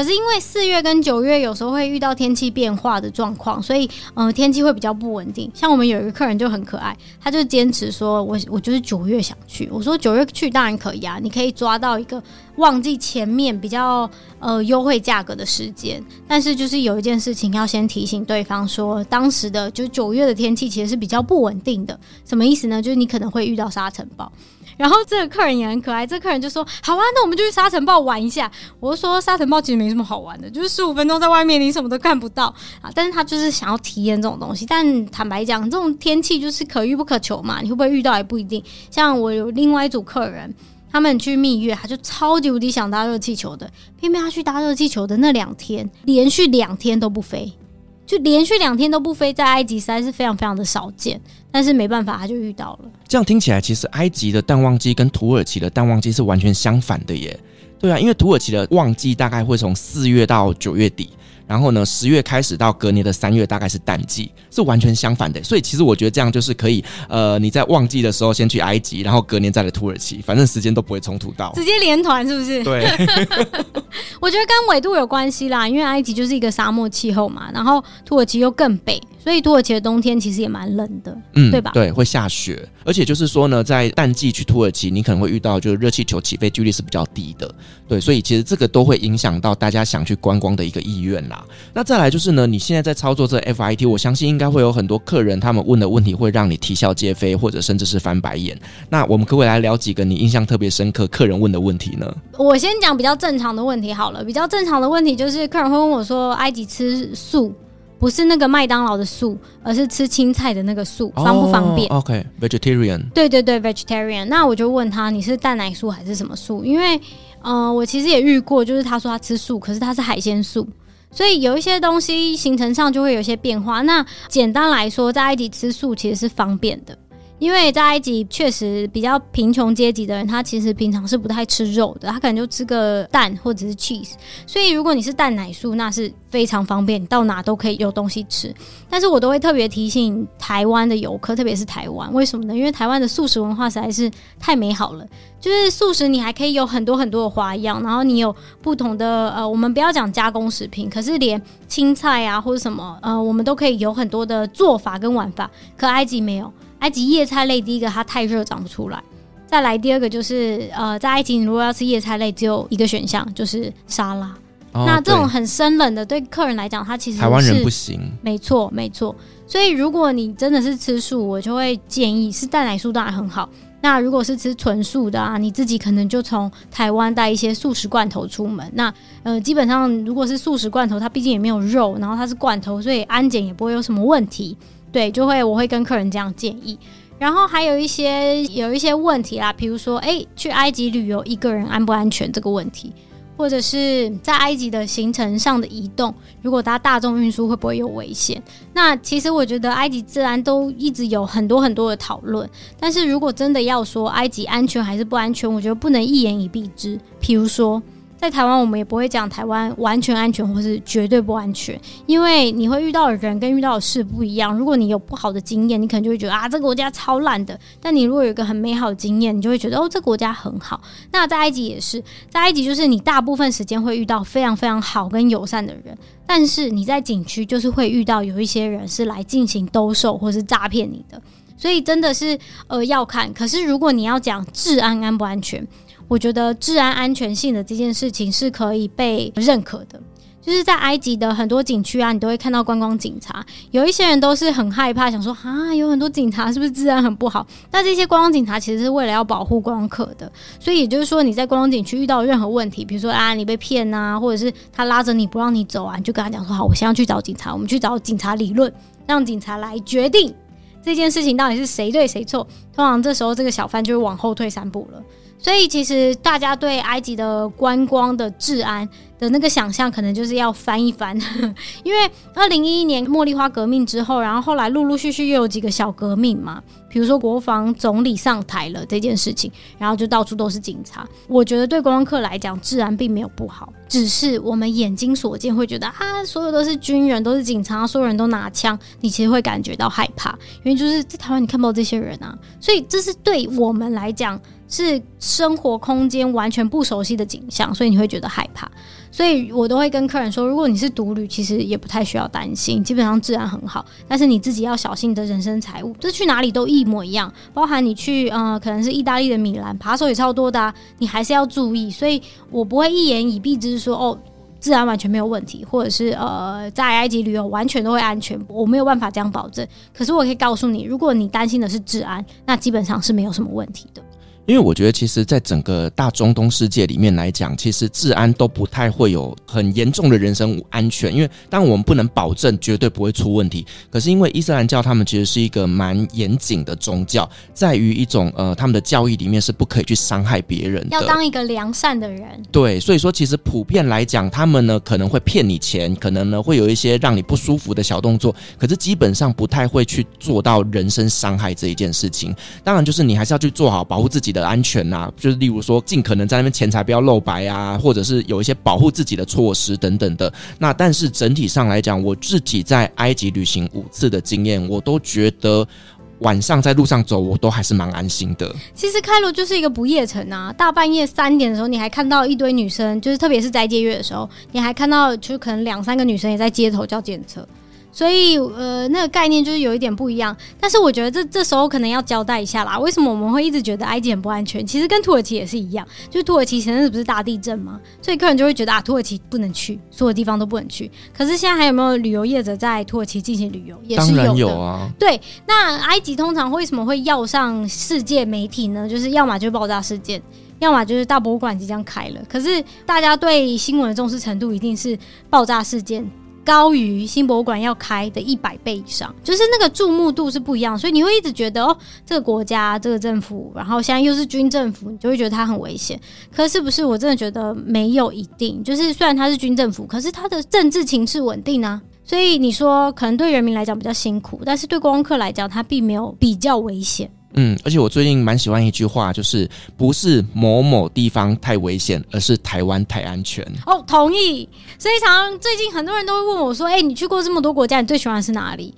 可是因为四月跟九月有时候会遇到天气变化的状况，所以呃天气会比较不稳定。像我们有一个客人就很可爱，他就坚持说我我就是九月想去。我说九月去当然可以啊，你可以抓到一个旺季前面比较呃优惠价格的时间。但是就是有一件事情要先提醒对方说，当时的就九月的天气其实是比较不稳定的。什么意思呢？就是你可能会遇到沙尘暴。然后这个客人也很可爱，这个客人就说：“好啊，那我们就去沙尘暴玩一下。”我就说：“沙尘暴其实没什么好玩的，就是十五分钟在外面，你什么都看不到啊。”但是他就是想要体验这种东西。但坦白讲，这种天气就是可遇不可求嘛，你会不会遇到也不一定。像我有另外一组客人，他们去蜜月，他就超级无敌想搭热气球的，偏偏他去搭热气球的那两天，连续两天都不飞。就连续两天都不飞，在埃及实在是非常非常的少见，但是没办法，他就遇到了。这样听起来，其实埃及的淡旺季跟土耳其的淡旺季是完全相反的耶。对啊，因为土耳其的旺季大概会从四月到九月底。然后呢，十月开始到隔年的三月，大概是淡季，是完全相反的。所以其实我觉得这样就是可以，呃，你在旺季的时候先去埃及，然后隔年再来土耳其，反正时间都不会冲突到，直接连团是不是？对，[LAUGHS] 我觉得跟纬度有关系啦，因为埃及就是一个沙漠气候嘛，然后土耳其又更北。所以土耳其的冬天其实也蛮冷的，嗯，对吧？对，会下雪，而且就是说呢，在淡季去土耳其，你可能会遇到就是热气球起飞几率是比较低的，对，所以其实这个都会影响到大家想去观光的一个意愿啦。那再来就是呢，你现在在操作这 FIT，我相信应该会有很多客人他们问的问题会让你啼笑皆非，或者甚至是翻白眼。那我们可不可以来聊几个你印象特别深刻客人问的问题呢？我先讲比较正常的问题好了，比较正常的问题就是客人会问我说，埃及吃素。不是那个麦当劳的素，而是吃青菜的那个素，方不方便？OK，vegetarian。Okay, 对对对，vegetarian。那我就问他，你是蛋奶素还是什么素？因为，呃，我其实也遇过，就是他说他吃素，可是他是海鲜素，所以有一些东西行程上就会有一些变化。那简单来说，在埃及吃素其实是方便的。因为在埃及确实比较贫穷阶级的人，他其实平常是不太吃肉的，他可能就吃个蛋或者是 cheese。所以如果你是蛋奶素，那是非常方便，到哪都可以有东西吃。但是我都会特别提醒台湾的游客，特别是台湾，为什么呢？因为台湾的素食文化实在是太美好了，就是素食你还可以有很多很多的花样，然后你有不同的呃，我们不要讲加工食品，可是连青菜啊或者什么呃，我们都可以有很多的做法跟玩法。可埃及没有。埃及叶菜类，第一个它太热长不出来，再来第二个就是呃，在埃及你如果要吃叶菜类，只有一个选项就是沙拉。哦、那这种很生冷的，对客人来讲，它其实是台湾人不行。没错，没错。所以如果你真的是吃素，我就会建议是蛋奶素当然很好。那如果是吃纯素的啊，你自己可能就从台湾带一些素食罐头出门。那呃，基本上如果是素食罐头，它毕竟也没有肉，然后它是罐头，所以安检也不会有什么问题。对，就会我会跟客人这样建议，然后还有一些有一些问题啦，比如说，诶，去埃及旅游一个人安不安全这个问题，或者是在埃及的行程上的移动，如果搭大众运输会不会有危险？那其实我觉得埃及治安都一直有很多很多的讨论，但是如果真的要说埃及安全还是不安全，我觉得不能一言以蔽之。譬如说。在台湾，我们也不会讲台湾完全安全或是绝对不安全，因为你会遇到的人跟遇到的事不一样。如果你有不好的经验，你可能就会觉得啊，这个国家超烂的；但你如果有一个很美好的经验，你就会觉得哦，这个国家很好。那在埃及也是，在埃及就是你大部分时间会遇到非常非常好跟友善的人，但是你在景区就是会遇到有一些人是来进行兜售或是诈骗你的，所以真的是呃要看。可是如果你要讲治安安不安全？我觉得治安安全性的这件事情是可以被认可的，就是在埃及的很多景区啊，你都会看到观光警察。有一些人都是很害怕，想说啊，有很多警察是不是治安很不好？那这些观光警察其实是为了要保护观光客的，所以也就是说，你在观光景区遇到任何问题，比如说啊，你被骗啊，或者是他拉着你不让你走啊，你就跟他讲说好，我先要去找警察，我们去找警察理论，让警察来决定这件事情到底是谁对谁错。通常这时候这个小贩就会往后退三步了。所以其实大家对埃及的观光的治安的那个想象，可能就是要翻一翻，[LAUGHS] 因为二零一一年茉莉花革命之后，然后后来陆陆续续又有几个小革命嘛，比如说国防总理上台了这件事情，然后就到处都是警察。我觉得对观光客来讲，治安并没有不好，只是我们眼睛所见会觉得啊，所有都是军人，都是警察，所有人都拿枪，你其实会感觉到害怕，因为就是在台湾你看不到这些人啊，所以这是对我们来讲是生活空间完全不熟悉的景象，所以你会觉得害怕。所以我都会跟客人说，如果你是独旅，其实也不太需要担心，基本上治安很好。但是你自己要小心你的人身财物，这去哪里都一模一样，包含你去呃，可能是意大利的米兰，扒手也超多的啊，你还是要注意。所以我不会一言以蔽之说哦，治安完全没有问题，或者是呃，在埃及旅游完全都会安全，我没有办法这样保证。可是我可以告诉你，如果你担心的是治安，那基本上是没有什么问题的。因为我觉得，其实，在整个大中东世界里面来讲，其实治安都不太会有很严重的人身安全。因为当然我们不能保证绝对不会出问题，可是因为伊斯兰教他们其实是一个蛮严谨的宗教，在于一种呃他们的教义里面是不可以去伤害别人的，要当一个良善的人。对，所以说其实普遍来讲，他们呢可能会骗你钱，可能呢会有一些让你不舒服的小动作，可是基本上不太会去做到人身伤害这一件事情。当然，就是你还是要去做好保护自己的安全呐、啊，就是例如说，尽可能在那边钱财不要露白啊，或者是有一些保护自己的措施等等的。那但是整体上来讲，我自己在埃及旅行五次的经验，我都觉得晚上在路上走，我都还是蛮安心的。其实开罗就是一个不夜城啊，大半夜三点的时候，你还看到一堆女生，就是特别是斋戒月的时候，你还看到就可能两三个女生也在街头叫计程车。所以，呃，那个概念就是有一点不一样。但是我觉得这这时候可能要交代一下啦，为什么我们会一直觉得埃及很不安全？其实跟土耳其也是一样，就是土耳其前阵子不是大地震吗？所以客人就会觉得啊，土耳其不能去，所有地方都不能去。可是现在还有没有旅游业者在土耳其进行旅游？也是有的。当然有啊。对，那埃及通常为什么会要上世界媒体呢？就是要么就是爆炸事件，要么就是大博物馆即将开了。可是大家对新闻的重视程度一定是爆炸事件。高于新博物馆要开的一百倍以上，就是那个注目度是不一样，所以你会一直觉得哦，这个国家这个政府，然后现在又是军政府，你就会觉得它很危险。可是不是？我真的觉得没有一定。就是虽然它是军政府，可是它的政治情势稳定啊。所以你说可能对人民来讲比较辛苦，但是对观光客来讲，它并没有比较危险。嗯，而且我最近蛮喜欢一句话，就是不是某某地方太危险，而是台湾太安全。哦，同意。所以常常最近很多人都会问我说：“哎、欸，你去过这么多国家，你最喜欢的是哪里？”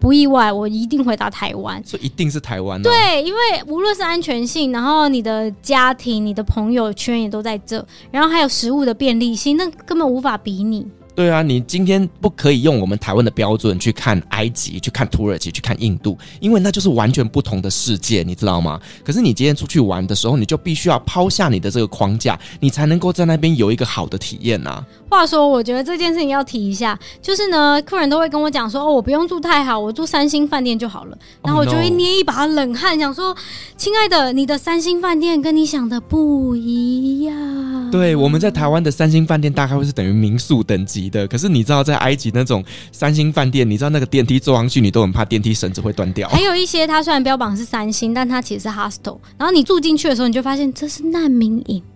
不意外，我一定回答台湾。所以一定是台湾啊。对，因为无论是安全性，然后你的家庭、你的朋友圈也都在这，然后还有食物的便利性，那根本无法比拟。对啊，你今天不可以用我们台湾的标准去看埃及、去看土耳其、去看印度，因为那就是完全不同的世界，你知道吗？可是你今天出去玩的时候，你就必须要抛下你的这个框架，你才能够在那边有一个好的体验啊。话说，我觉得这件事情要提一下，就是呢，客人都会跟我讲说：“哦，我不用住太好，我住三星饭店就好了。”然后我就会捏一把冷汗，想说：“亲爱的，你的三星饭店跟你想的不一样。”对，我们在台湾的三星饭店大概会是等于民宿等级的，可是你知道在埃及那种三星饭店，你知道那个电梯坐上去，你都很怕电梯绳子会断掉。[LAUGHS] 还有一些，它虽然标榜是三星，但它其实是 hostel。然后你住进去的时候，你就发现这是难民营吧？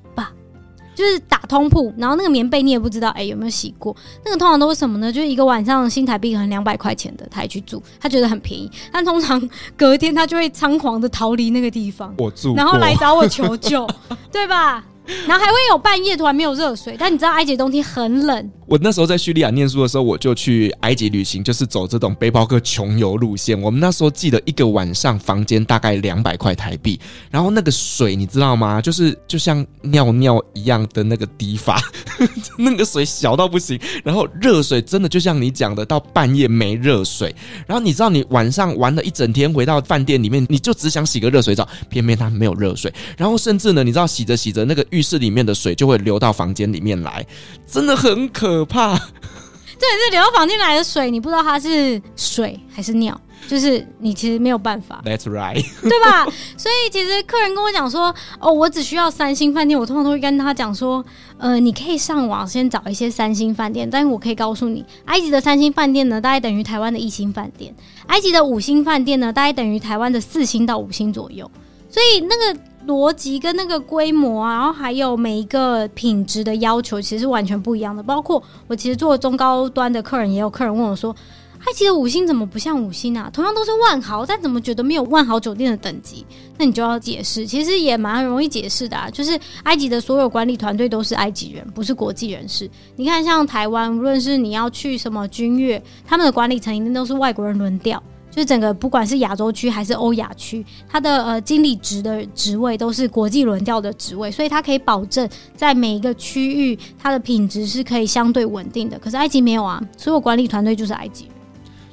就是打通铺，然后那个棉被你也不知道哎、欸、有没有洗过。那个通常都是什么呢？就是一个晚上新台币可能两百块钱的，他也去住，他觉得很便宜。但通常隔天他就会仓皇的逃离那个地方，我住，然后来找我求救，对吧？然后还会有半夜突然没有热水，但你知道埃及冬天很冷。我那时候在叙利亚念书的时候，我就去埃及旅行，就是走这种背包客穷游路线。我们那时候记得一个晚上房间大概两百块台币，然后那个水你知道吗？就是就像尿尿一样的那个滴法，[LAUGHS] 那个水小到不行。然后热水真的就像你讲的，到半夜没热水。然后你知道你晚上玩了一整天，回到饭店里面，你就只想洗个热水澡，偏偏它没有热水。然后甚至呢，你知道洗着洗着那个。浴室里面的水就会流到房间里面来，真的很可怕。[LAUGHS] 对，是流到房间来的水，你不知道它是水还是尿，就是你其实没有办法。That's right，[LAUGHS] 对吧？所以其实客人跟我讲说，哦，我只需要三星饭店，我通常都会跟他讲说，呃，你可以上网先找一些三星饭店，但是我可以告诉你，埃及的三星饭店呢，大概等于台湾的一星饭店；埃及的五星饭店呢，大概等于台湾的四星到五星左右。所以那个。逻辑跟那个规模啊，然后还有每一个品质的要求，其实是完全不一样的。包括我其实做中高端的客人，也有客人问我说。埃及的五星怎么不像五星啊？同样都是万豪，但怎么觉得没有万豪酒店的等级？那你就要解释，其实也蛮容易解释的啊。就是埃及的所有管理团队都是埃及人，不是国际人士。你看，像台湾，无论是你要去什么君悦，他们的管理层一定都是外国人轮调。就是整个不管是亚洲区还是欧亚区，它的呃经理职的职位都是国际轮调的职位，所以它可以保证在每一个区域它的品质是可以相对稳定的。可是埃及没有啊，所有管理团队就是埃及。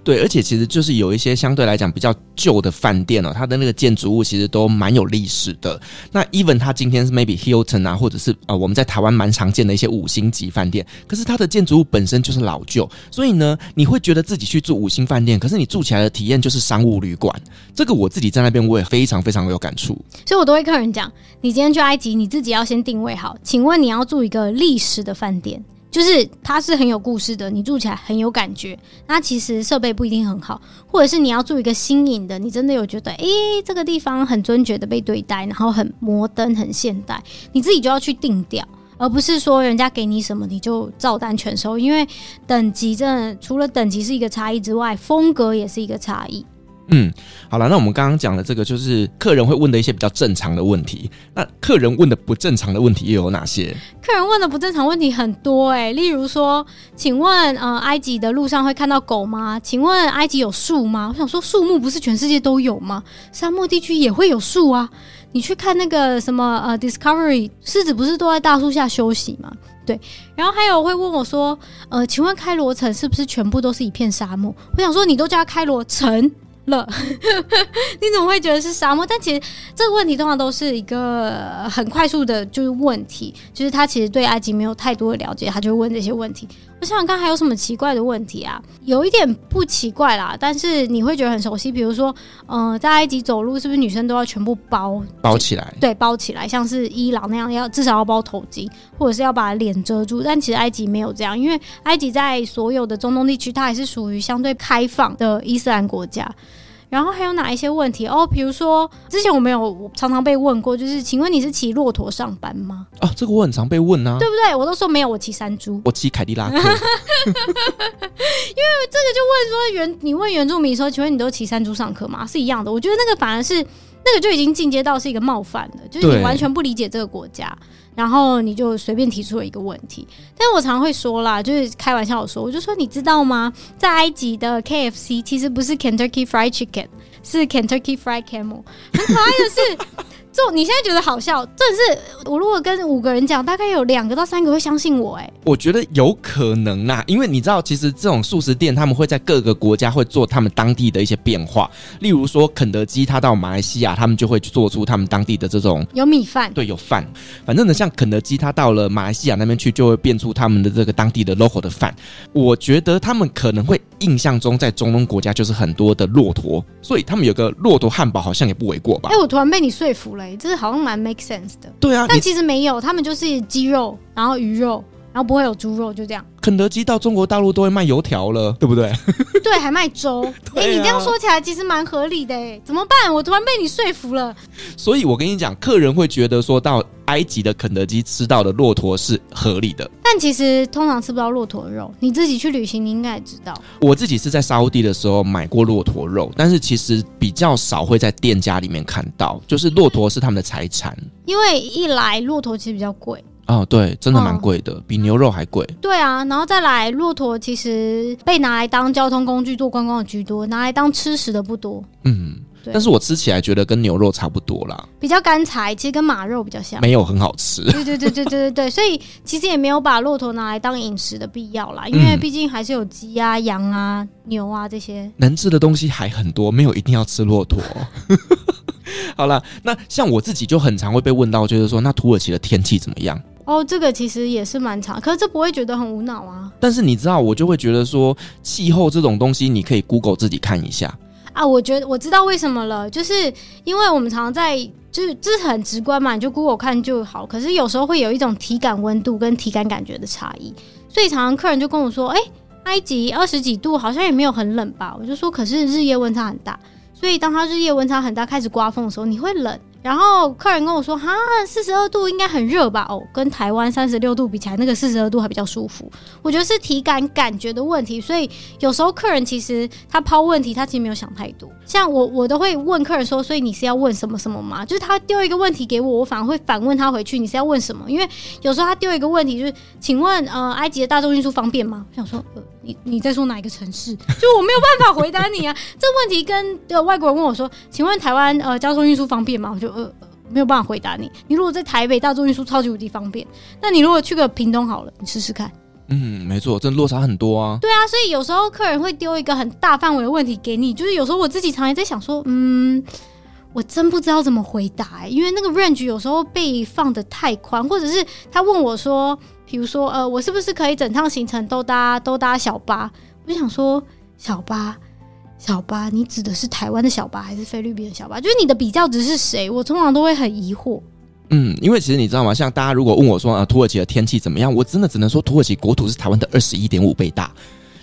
对，而且其实就是有一些相对来讲比较旧的饭店哦，它的那个建筑物其实都蛮有历史的。那 even 它今天是 maybe Hilton 啊，或者是呃我们在台湾蛮常见的一些五星级饭店，可是它的建筑物本身就是老旧，所以呢，你会觉得自己去住五星饭店，可是你住起来的体验就是商务旅馆。这个我自己在那边我也非常非常有感触，所以我都会跟人讲，你今天去埃及，你自己要先定位好，请问你要住一个历史的饭店。就是它是很有故事的，你住起来很有感觉。那其实设备不一定很好，或者是你要住一个新颖的，你真的有觉得，诶、这个地方很尊爵的被对待，然后很摩登、很现代，你自己就要去定调，而不是说人家给你什么你就照单全收。因为等级真的除了等级是一个差异之外，风格也是一个差异。嗯，好了，那我们刚刚讲的这个就是客人会问的一些比较正常的问题。那客人问的不正常的问题又有哪些？客人问的不正常问题很多哎、例如说，请问，呃，埃及的路上会看到狗吗？请问埃及有树吗？我想说，树木不是全世界都有吗？沙漠地区也会有树啊。你去看那个什么呃，Discovery，狮子不是都在大树下休息吗？对。然后还有会问我说，呃，请问开罗城是不是全部都是一片沙漠？我想说，你都叫它开罗城。了，[LAUGHS] 你怎么会觉得是沙漠？但其实这个问题通常都是一个很快速的，就是问题，就是他其实对埃及没有太多的了解，他就问这些问题。我想想看，还有什么奇怪的问题啊？有一点不奇怪啦，但是你会觉得很熟悉。比如说，嗯、呃，在埃及走路是不是女生都要全部包包起来？对，包起来，像是伊朗那样，要至少要包头巾，或者是要把脸遮住。但其实埃及没有这样，因为埃及在所有的中东地区，它还是属于相对开放的伊斯兰国家。然后还有哪一些问题哦？比如说，之前我们有常常被问过，就是请问你是骑骆驼上班吗？哦，这个我很常被问啊，对不对？我都说没有，我骑山猪，[LAUGHS] 我骑凯迪拉克。因为这个就问说原你问原住民说，请问你都骑山猪上课吗？是一样的。我觉得那个反而是。那个就已经进阶到是一个冒犯了，就是你完全不理解这个国家，然后你就随便提出了一个问题。但是我常会说啦，就是开玩笑说，我就说你知道吗？在埃及的 KFC 其实不是 Kentucky Fried Chicken，是 Kentucky Fried Camel。很可爱的是。就你现在觉得好笑，真的是我如果跟五个人讲，大概有两个到三个会相信我。哎，我觉得有可能啊，因为你知道，其实这种素食店他们会在各个国家会做他们当地的一些变化。例如说，肯德基他到马来西亚，他们就会做出他们当地的这种有米饭，对，有饭。反正呢，像肯德基他到了马来西亚那边去，就会变出他们的这个当地的 local 的饭。我觉得他们可能会印象中在中东国家就是很多的骆驼，所以他们有个骆驼汉堡好像也不为过吧？哎，我突然被你说服了。这是好像蛮 make sense 的，对啊，但其实没有，他们就是鸡肉，然后鱼肉，然后不会有猪肉，就这样。肯德基到中国大陆都会卖油条了，对不对？[LAUGHS] 对，还卖粥。[LAUGHS] 哎、啊欸，你这样说起来其实蛮合理的，哎，怎么办？我突然被你说服了。所以我跟你讲，客人会觉得说到埃及的肯德基吃到的骆驼是合理的，但其实通常吃不到骆驼肉。你自己去旅行，你应该也知道。我自己是在沙乌地的时候买过骆驼肉，但是其实比较少会在店家里面看到，就是骆驼是他们的财产。因为一来骆驼其实比较贵。哦，对，真的蛮贵的，哦，比牛肉还贵。对啊，然后再来，骆驼其实被拿来当交通工具做观光的居多，拿来当吃食的不多。嗯，对。但是我吃起来觉得跟牛肉差不多啦，比较干柴，其实跟马肉比较像，没有很好吃。对对对对对对对，所以其实也没有把骆驼拿来当饮食的必要啦，因为毕竟还是有鸡啊、羊啊、牛啊这些能吃的东西还很多，没有一定要吃骆驼。[LAUGHS] 好了，那像我自己就很常会被问到，就是说那土耳其的天气怎么样？哦，这个其实也是蛮长，可是这不会觉得很无脑啊。但是你知道，我就会觉得说，气候这种东西，你可以 Google 自己看一下啊。我觉得我知道为什么了，就是因为我们常常在，就是这是很直观嘛，你就 Google 看就好。可是有时候会有一种体感温度跟体感感觉的差异，所以常常客人就跟我说：“哎，埃及二十几度，好像也没有很冷吧？”我就说：“可是日夜温差很大。”所以当它日夜温差很大，开始刮风的时候，你会冷。然后客人跟我说：“哈，四十二度应该很热吧？哦，跟台湾三十六度比起来，那个四十二度还比较舒服。我觉得是体感感觉的问题。所以有时候客人其实他抛问题，他其实没有想太多。像我，我都会问客人说：所以你是要问什么什么吗？就是他丢一个问题给我，我反而会反问他回去：你是要问什么？因为有时候他丢一个问题就是，请问呃，埃及的大众运输方便吗？我想说，呃，你你在说哪一个城市？[LAUGHS] 就我没有办法回答你啊。这问题跟呃外国人问我说：请问台湾呃交通运输方便吗？我就。呃，没有办法回答你。你如果在台北大众运输超级无敌方便，那你如果去个屏东好了，你试试看。嗯，没错，这落差很多啊。对啊，所以有时候客人会丢一个很大范围的问题给你，就是有时候我自己常常在想说，嗯，我真不知道怎么回答欸，因为那个 range 有时候被放的太宽，或者是他问我说，比如说，呃，我是不是可以整趟行程都搭都搭小巴？我就想说，小巴。小巴，你指的是台湾的小巴还是菲律宾的小巴？就是你的比较值是谁？我通常都会很疑惑。嗯，因为其实你知道吗？像大家如果问我说，呃，土耳其的天气怎么样？我真的只能说，土耳其国土是台湾的二十一点五倍大。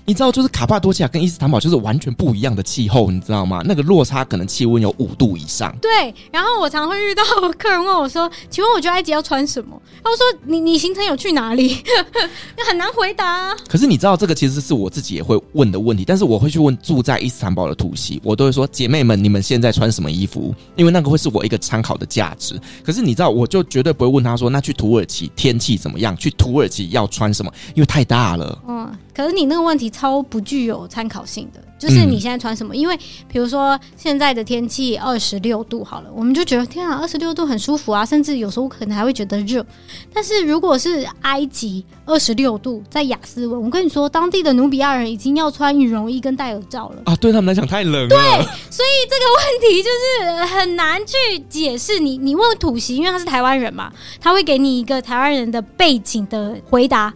你知道，就是卡帕多西亚跟伊斯坦堡就是完全不一样的气候，你知道吗？那个落差可能气温有五度以上。对，然后我常常会遇到客人问我说：“请问我去埃及要穿什么？”然后我说：“你你行程有去哪里？” [LAUGHS] 很难回答啊。可是你知道，这个其实是我自己也会问的问题，但是我会去问住在伊斯坦堡的土媳，我都会说：“姐妹们，你们现在穿什么衣服？”因为那个会是我一个参考的价值。可是你知道，我就绝对不会问他说：“那去土耳其天气怎么样？去土耳其要穿什么？”因为太大了。嗯。可是你那个问题超不具有参考性的，就是你现在穿什么？嗯、因为比如说现在的天气二十六度好了，我们就觉得天啊，二十六度很舒服啊，甚至有时候可能还会觉得热。但是如果是埃及二十六度，在雅斯文，我跟你说，当地的努比亚人已经要穿羽绒衣跟戴耳罩了啊，对他们来讲太冷了。对，所以这个问题就是很难去解释。你你问土席，因为他是台湾人嘛，他会给你一个台湾人的背景的回答。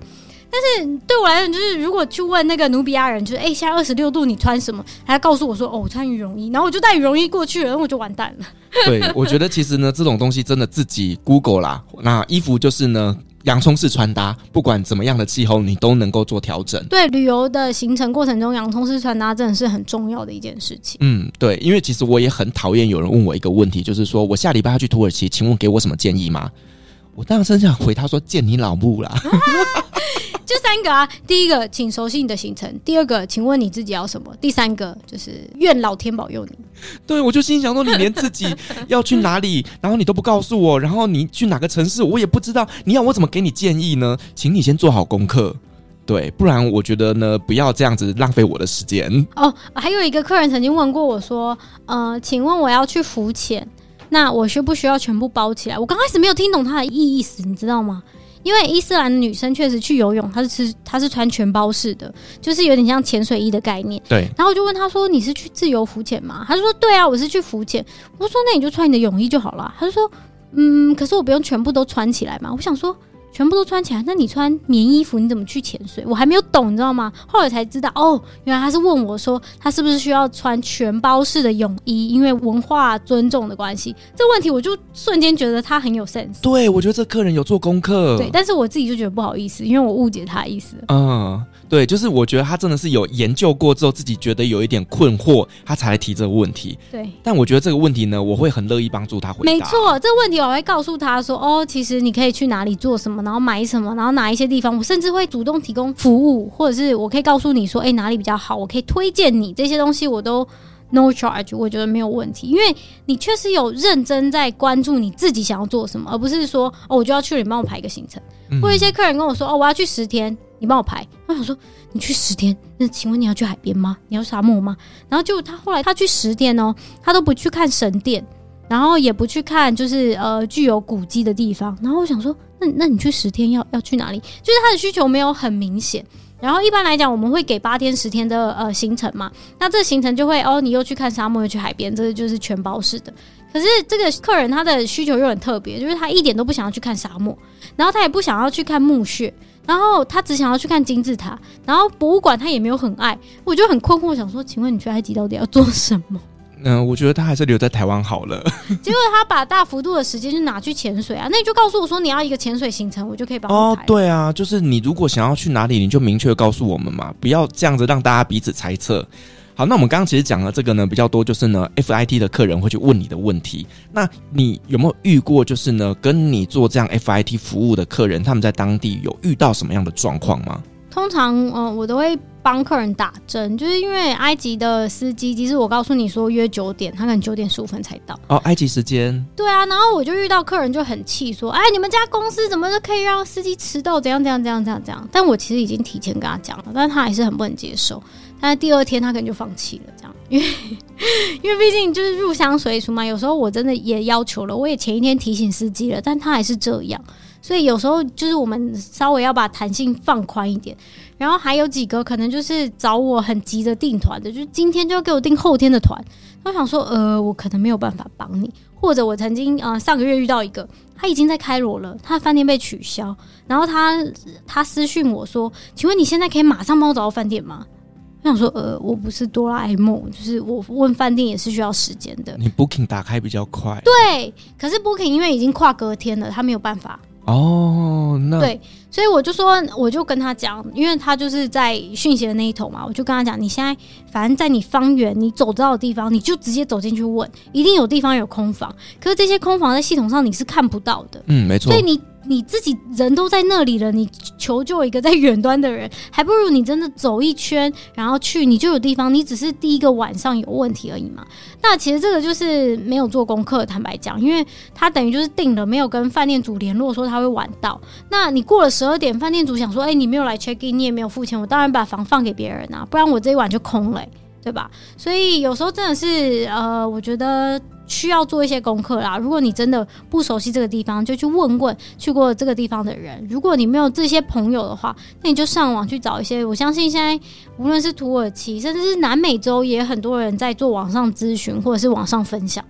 但是对我来讲，就是如果去问那个努比亚人，就是哎、欸，现在二十六度，你穿什么？他告诉我说，哦，我穿羽绒衣，然后我就带羽绒衣过去了，然后我就完蛋了。[LAUGHS] 对，我觉得其实呢，这种东西真的自己 Google 啦。那衣服就是呢，洋葱式穿搭，不管怎么样的气候，你都能够做调整。对，旅游的行程过程中，洋葱式穿搭真的是很重要的一件事情。嗯，对，因为其实我也很讨厌有人问我一个问题，就是说我下礼拜要去土耳其，请问给我什么建议吗？我当时想回他说，见你老母啦。[LAUGHS] 就三个啊，第一个，请熟悉你的行程；第二个，请问你自己要什么；第三个，就是愿老天保佑你。对，我就心想说，你连自己要去哪里，然后你都不告诉我，然后你去哪个城市，我也不知道，你要我怎么给你建议呢？请你先做好功课，对，不然我觉得呢，不要这样子浪费我的时间。哦，还有一个客人曾经问过我说，呃，请问我要去浮潜，那我需不需要全部包起来？我刚开始没有听懂他的意思，你知道吗？因为伊斯兰女生确实去游泳，她是吃，她是穿全包式的，就是有点像潜水衣的概念。对。然后我就问她说：“你是去自由浮潜吗？”她就说：“对啊，我是去浮潜。”我说：“那你就穿你的泳衣就好了。”她就说：“嗯，可是我不用全部都穿起来嘛。”我想说。全部都穿起来，那你穿棉衣服你怎么去潜水？我还没有懂，你知道吗？后来才知道，哦，原来他是问我说，他是不是需要穿全包式的泳衣？因为文化尊重的关系，这问题我就瞬间觉得他很有 sense。对，我觉得这客人有做功课。对，但是我自己就觉得不好意思，因为我误解他的意思。嗯，对，就是我觉得他真的是有研究过之后，自己觉得有一点困惑，他才来提这个问题。对，但我觉得这个问题呢，我会很乐意帮助他回答。没错，这个问题我会告诉他说，哦，其实你可以去哪里做什么。然后买什么，然后哪一些地方，我甚至会主动提供服务，或者是我可以告诉你说，哎，哪里比较好，我可以推荐你这些东西，我都 no charge，我觉得没有问题，因为你确实有认真在关注你自己想要做什么，而不是说哦，我就要去了，你帮我排一个行程。嗯、或者一些客人跟我说，哦，我要去十天，你帮我排。我想说，你去十天，那请问你要去海边吗？你要沙漠吗？然后就他后来他去十天哦，他都不去看神殿。然后也不去看，就是呃具有古迹的地方。然后我想说，那那你去十天要要去哪里？就是他的需求没有很明显。然后一般来讲，我们会给八天十天的呃行程嘛。那这行程就会哦，你又去看沙漠，又去海边，这个就是全包式的。可是这个客人他的需求又很特别，就是他一点都不想要去看沙漠，然后他也不想要去看墓穴，然后他只想要去看金字塔，然后博物馆他也没有很爱。我就很困惑，想说，请问你去埃及到底要做什么？嗯、呃，我觉得他还是留在台湾好了。[LAUGHS] 结果他把大幅度的时间就拿去潜水啊，那你就告诉我说你要一个潜水行程，我就可以帮你。哦，对啊，就是你如果想要去哪里，你就明确告诉我们嘛，不要这样子让大家彼此猜测。好，那我们刚刚其实讲了这个呢，比较多就是呢，FIT 的客人会去问你的问题。那你有没有遇过，就是呢，跟你做这样 FIT 服务的客人，他们在当地有遇到什么样的状况吗？通常，嗯、呃，我都会帮客人打针，就是因为埃及的司机，即使我告诉你说约九点，他可能九点十五分才到。哦，埃及时间。对啊，然后我就遇到客人就很气，说：“哎，你们家公司怎么就可以让司机迟到？怎样怎样怎样怎样怎样？”但我其实已经提前跟他讲了，但他还是很不能接受。但是第二天他可能就放弃了，这样，因为 [LAUGHS] 因为毕竟就是入乡随俗嘛。有时候我真的也要求了，我也前一天提醒司机了，但他还是这样。所以有时候就是我们稍微要把弹性放宽一点，然后还有几个可能就是找我很急着订团的，就是今天就要给我订后天的团。我想说，呃，我可能没有办法帮你，或者我曾经啊、呃、上个月遇到一个，他已经在开罗了，他的饭店被取消，然后他他私讯我说，请问你现在可以马上帮我找到饭店吗？我想说，呃，我不是哆啦 A 梦，就是我问饭店也是需要时间的。你 Booking 打开比较快，对，可是 Booking 因为已经跨隔天了，他没有办法。哦，那对，所以我就说，我就跟他讲，因为他就是在讯息的那一头嘛，我就跟他讲，你现在反正在你方圆你走到的地方，你就直接走进去问，一定有地方有空房，可是这些空房在系统上你是看不到的，嗯，没错，所以你。你自己人都在那里了，你求救一个在远端的人，还不如你真的走一圈，然后去你就有地方。你只是第一个晚上有问题而已嘛。那其实这个就是没有做功课，坦白讲，因为他等于就是定了，没有跟饭店主联络说他会晚到。那你过了十二点，饭店主想说，哎、你没有来 check in，你也没有付钱，我当然把房放给别人啊，不然我这一晚就空了、对吧？所以有时候真的是，呃，我觉得。需要做一些功课啦。如果你真的不熟悉这个地方，就去问问去过这个地方的人。如果你没有这些朋友的话，那你就上网去找一些。我相信现在无论是土耳其，甚至是南美洲，也很多人在做网上咨询或者是网上分享。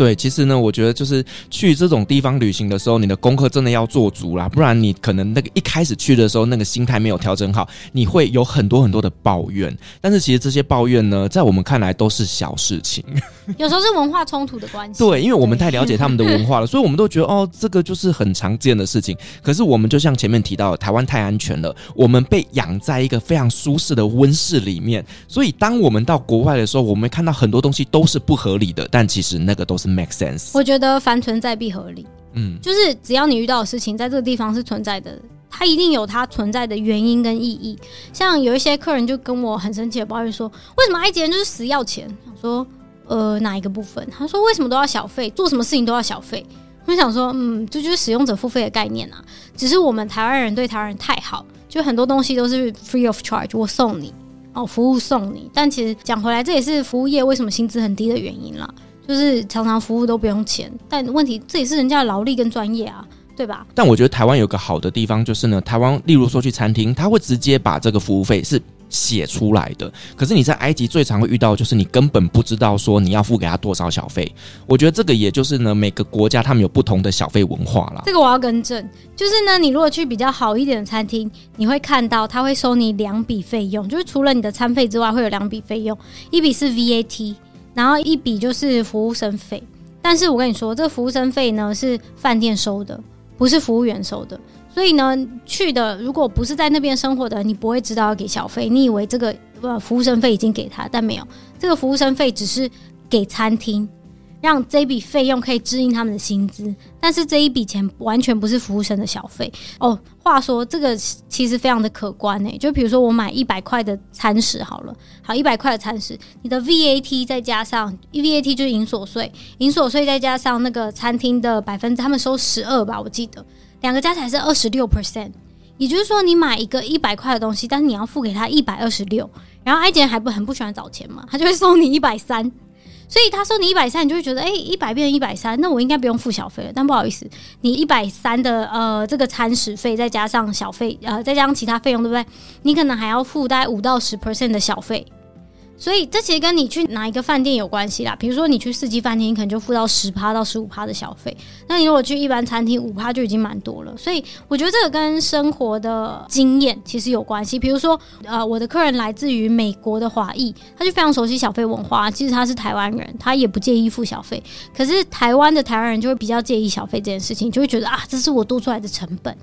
对，其实呢，我觉得就是去这种地方旅行的时候，你的功课真的要做足啦，不然你可能那个一开始去的时候，那个心态没有调整好，你会有很多很多的抱怨。但是其实这些抱怨呢，在我们看来都是小事情。[LAUGHS] 有时候是文化冲突的关系。对，因为我们太了解他们的文化了，所以我们都觉得哦，这个就是很常见的事情。可是我们就像前面提到，台湾太安全了，我们被养在一个非常舒适的温室里面，所以当我们到国外的时候，我们看到很多东西都是不合理的，但其实那个都是。Make sense，我觉得凡存在必合理。嗯，就是只要你遇到的事情在这个地方是存在的，它一定有它存在的原因跟意义。像有一些客人就跟我很生气的抱怨说：“为什么埃及人就是死要钱？”想说：“呃，哪一个部分？”他说：“为什么都要小费？做什么事情都要小费？”我想说：“嗯，这就是使用者付费的概念啊。只是我们台湾人对台湾人太好，就很多东西都是 free of charge，我送你哦，服务送你。但其实讲回来，这也是服务业为什么薪资很低的原因啦。”就是常常服务都不用钱，但问题这也是人家的劳力跟专业啊，对吧？但我觉得台湾有个好的地方就是呢，台湾例如说去餐厅，他会直接把这个服务费是写出来的。可是你在埃及最常会遇到就是你根本不知道说你要付给他多少小费。我觉得这个也就是呢，每个国家他们有不同的小费文化啦。这个我要更正，就是呢，你如果去比较好一点的餐厅，你会看到他会收你两笔费用，就是除了你的餐费之外，会有两笔费用，一笔是 VAT。然后一笔就是服务生费，但是我跟你说，这个服务生费呢是饭店收的，不是服务员收的。所以呢，去的如果不是在那边生活的，你不会知道要给小费，你以为这个服务生费已经给他，但没有，这个服务生费只是给餐厅。让这笔费用可以支应他们的薪资，但是这一笔钱完全不是服务生的小费哦。话说这个其实非常的可观呢，就比如说我买一百块的餐食好了，好一百块的餐食，你的 VAT 再加上 VAT 就是营所税，营所税再加上那个餐厅的百分之，他们收十二吧，我记得两个加起来是二十六 percent，也就是说你买一个一百块的东西，但是你要付给他一百二十六，然后埃及人还不很不喜欢找钱嘛，他就会收你一百三。所以他说你一百三，你就会觉得哎，一百变成一百三，那我应该不用付小费了。但不好意思，你一百三的呃这个餐食费再加上小费，呃再加上其他费用，对不对？你可能还要付大概五到十 percent 的小费。所以这其实跟你去哪一个饭店有关系啦。比如说你去四季饭店，你可能就付到十趴到十五趴的小费。那你如果去一般餐厅，五趴就已经蛮多了。所以我觉得这个跟生活的经验其实有关系。比如说，呃，我的客人来自于美国的华裔，他就非常熟悉小费文化。其实他是台湾人，他也不介意付小费。可是台湾的台湾人就会比较介意小费这件事情，就会觉得啊，这是我多出来的成本。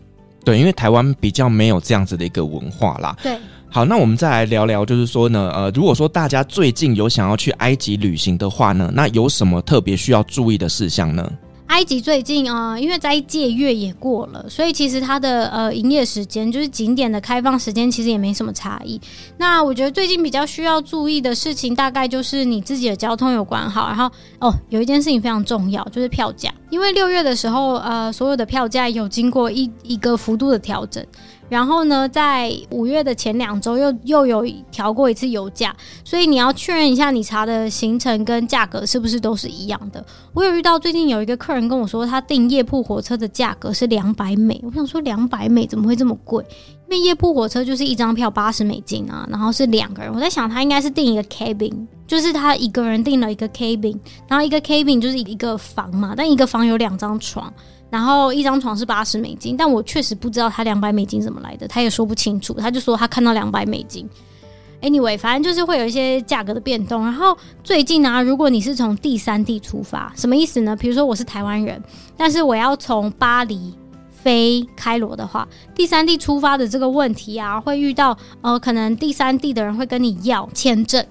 对，因为台湾比较没有这样子的一个文化啦。对。好，那我们再来聊聊，就是说呢，呃，如果说大家最近有想要去埃及旅行的话呢，那有什么特别需要注意的事项呢？埃及最近啊、因为斋戒月也过了，所以其实它的呃营业时间，就是景点的开放时间，其实也没什么差异。那我觉得最近比较需要注意的事情，大概就是你自己的交通有管好，然后哦，有一件事情非常重要，就是票价，因为六月的时候，呃，所有的票价有经过一一个幅度的调整。然后呢，在五月的前两周又又有调过一次油价，所以你要确认一下你查的行程跟价格是不是都是一样的。我有遇到最近有一个客人跟我说，他订夜铺火车的价格是两百美，我想说两百美怎么会这么贵？因为夜铺火车就是一张票八十美金啊，然后是两个人，我在想他应该是订一个 cabin，就是他一个人订了一个 cabin，然后一个 cabin 就是一个房嘛，但一个房有两张床。然后一张床是八十美金，但我确实不知道他两百美金怎么来的，他也说不清楚，他就说他看到两百美金。Anyway，反正就是会有一些价格的变动。然后最近呢、如果你是从第三地出发，什么意思呢？比如说我是台湾人，但是我要从巴黎飞开罗的话，第三地出发的这个问题啊，会遇到呃，可能第三地的人会跟你要签证，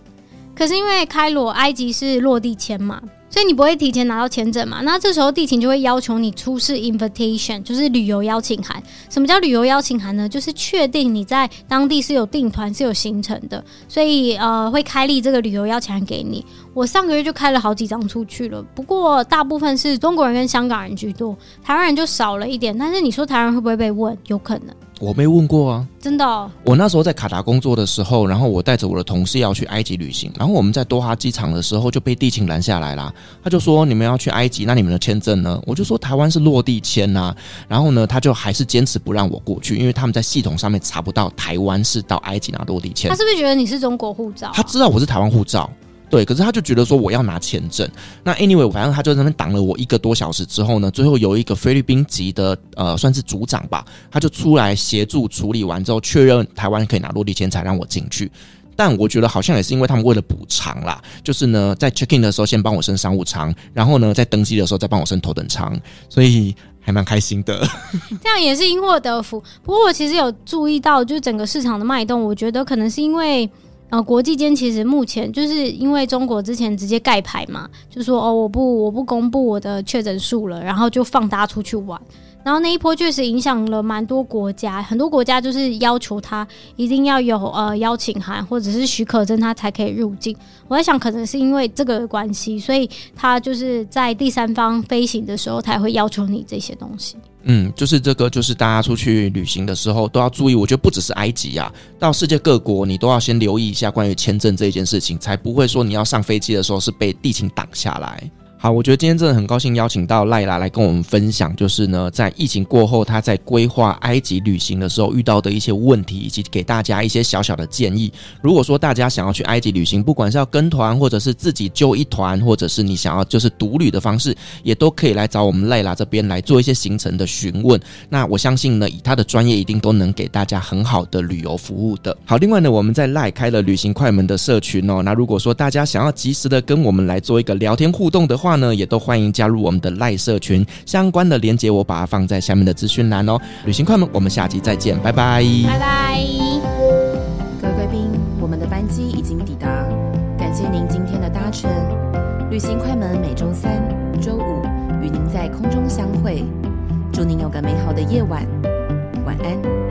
可是因为开罗埃及是落地签嘛。所以你不会提前拿到签证嘛？那这时候地勤就会要求你出示 invitation，就是旅游邀请函。什么叫旅游邀请函呢？就是确定你在当地是有订团、是有行程的，所以呃会开立这个旅游邀请函给你。我上个月就开了好几张出去了，不过大部分是中国人跟香港人居多，台湾人就少了一点。但是你说台湾人会不会被问？有可能。我没问过啊，真的哦。我那时候在卡达工作的时候，然后我带着我的同事要去埃及旅行，然后我们在多哈机场的时候就被地勤拦下来啦。他就说：“你们要去埃及，那你们的签证呢？”我就说：“台湾是落地签呐。”然后呢，他就还是坚持不让我过去，因为他们在系统上面查不到台湾是到埃及拿落地签。他是不是觉得你是中国护照啊？他知道我是台湾护照。对，可是他就觉得说我要拿签证。那 anyway，反正他就在那边挡了我一个多小时之后呢，最后有一个菲律宾籍的呃，算是组长吧，他就出来协助处理完之后，确认台湾可以拿落地签才让我进去。但我觉得好像也是因为他们为了补偿啦，就是呢，在 check in 的时候先帮我升商务舱，然后呢，在登机的时候再帮我升头等舱，所以还蛮开心的。[LAUGHS] 这样也是因祸得福。不过我其实有注意到，就是整个市场的脉动，我觉得可能是因为。呃，国际间其实目前就是因为中国之前直接盖牌嘛，就说哦，我不我不公布我的确诊数了，然后就放大出去玩，然后那一波确实影响了蛮多国家，很多国家就是要求他一定要有呃邀请函或者是许可证，他才可以入境。我在想，可能是因为这个关系，所以他就是在第三方飞行的时候才会要求你这些东西。嗯，就是这个，就是大家出去旅行的时候都要注意。我觉得不只是埃及啊，到世界各国你都要先留意一下关于签证这件事情，才不会说你要上飞机的时候是被地勤挡下来。好，我觉得今天真的很高兴邀请到赖拉来跟我们分享，就是呢，在疫情过后，他在规划埃及旅行的时候遇到的一些问题，以及给大家一些小小的建议。如果说大家想要去埃及旅行，不管是要跟团，或者是自己揪一团，或者是你想要就是独旅的方式，也都可以来找我们赖拉这边来做一些行程的询问。那我相信呢，以他的专业，一定都能给大家很好的旅游服务的。好，另外呢，我们在赖开了旅行快门的社群哦。那如果说大家想要及时的跟我们来做一个聊天互动的话，呢，也都欢迎加入我们的赖社群，相关的连接我把它放在下面的资讯栏哦。旅行快门，我们下期再见，拜拜，拜拜。各位贵宾，我们的班机已经抵达，感谢您今天的搭乘。旅行快门每周三、周五与您在空中相会，祝您有个美好的夜晚，晚安。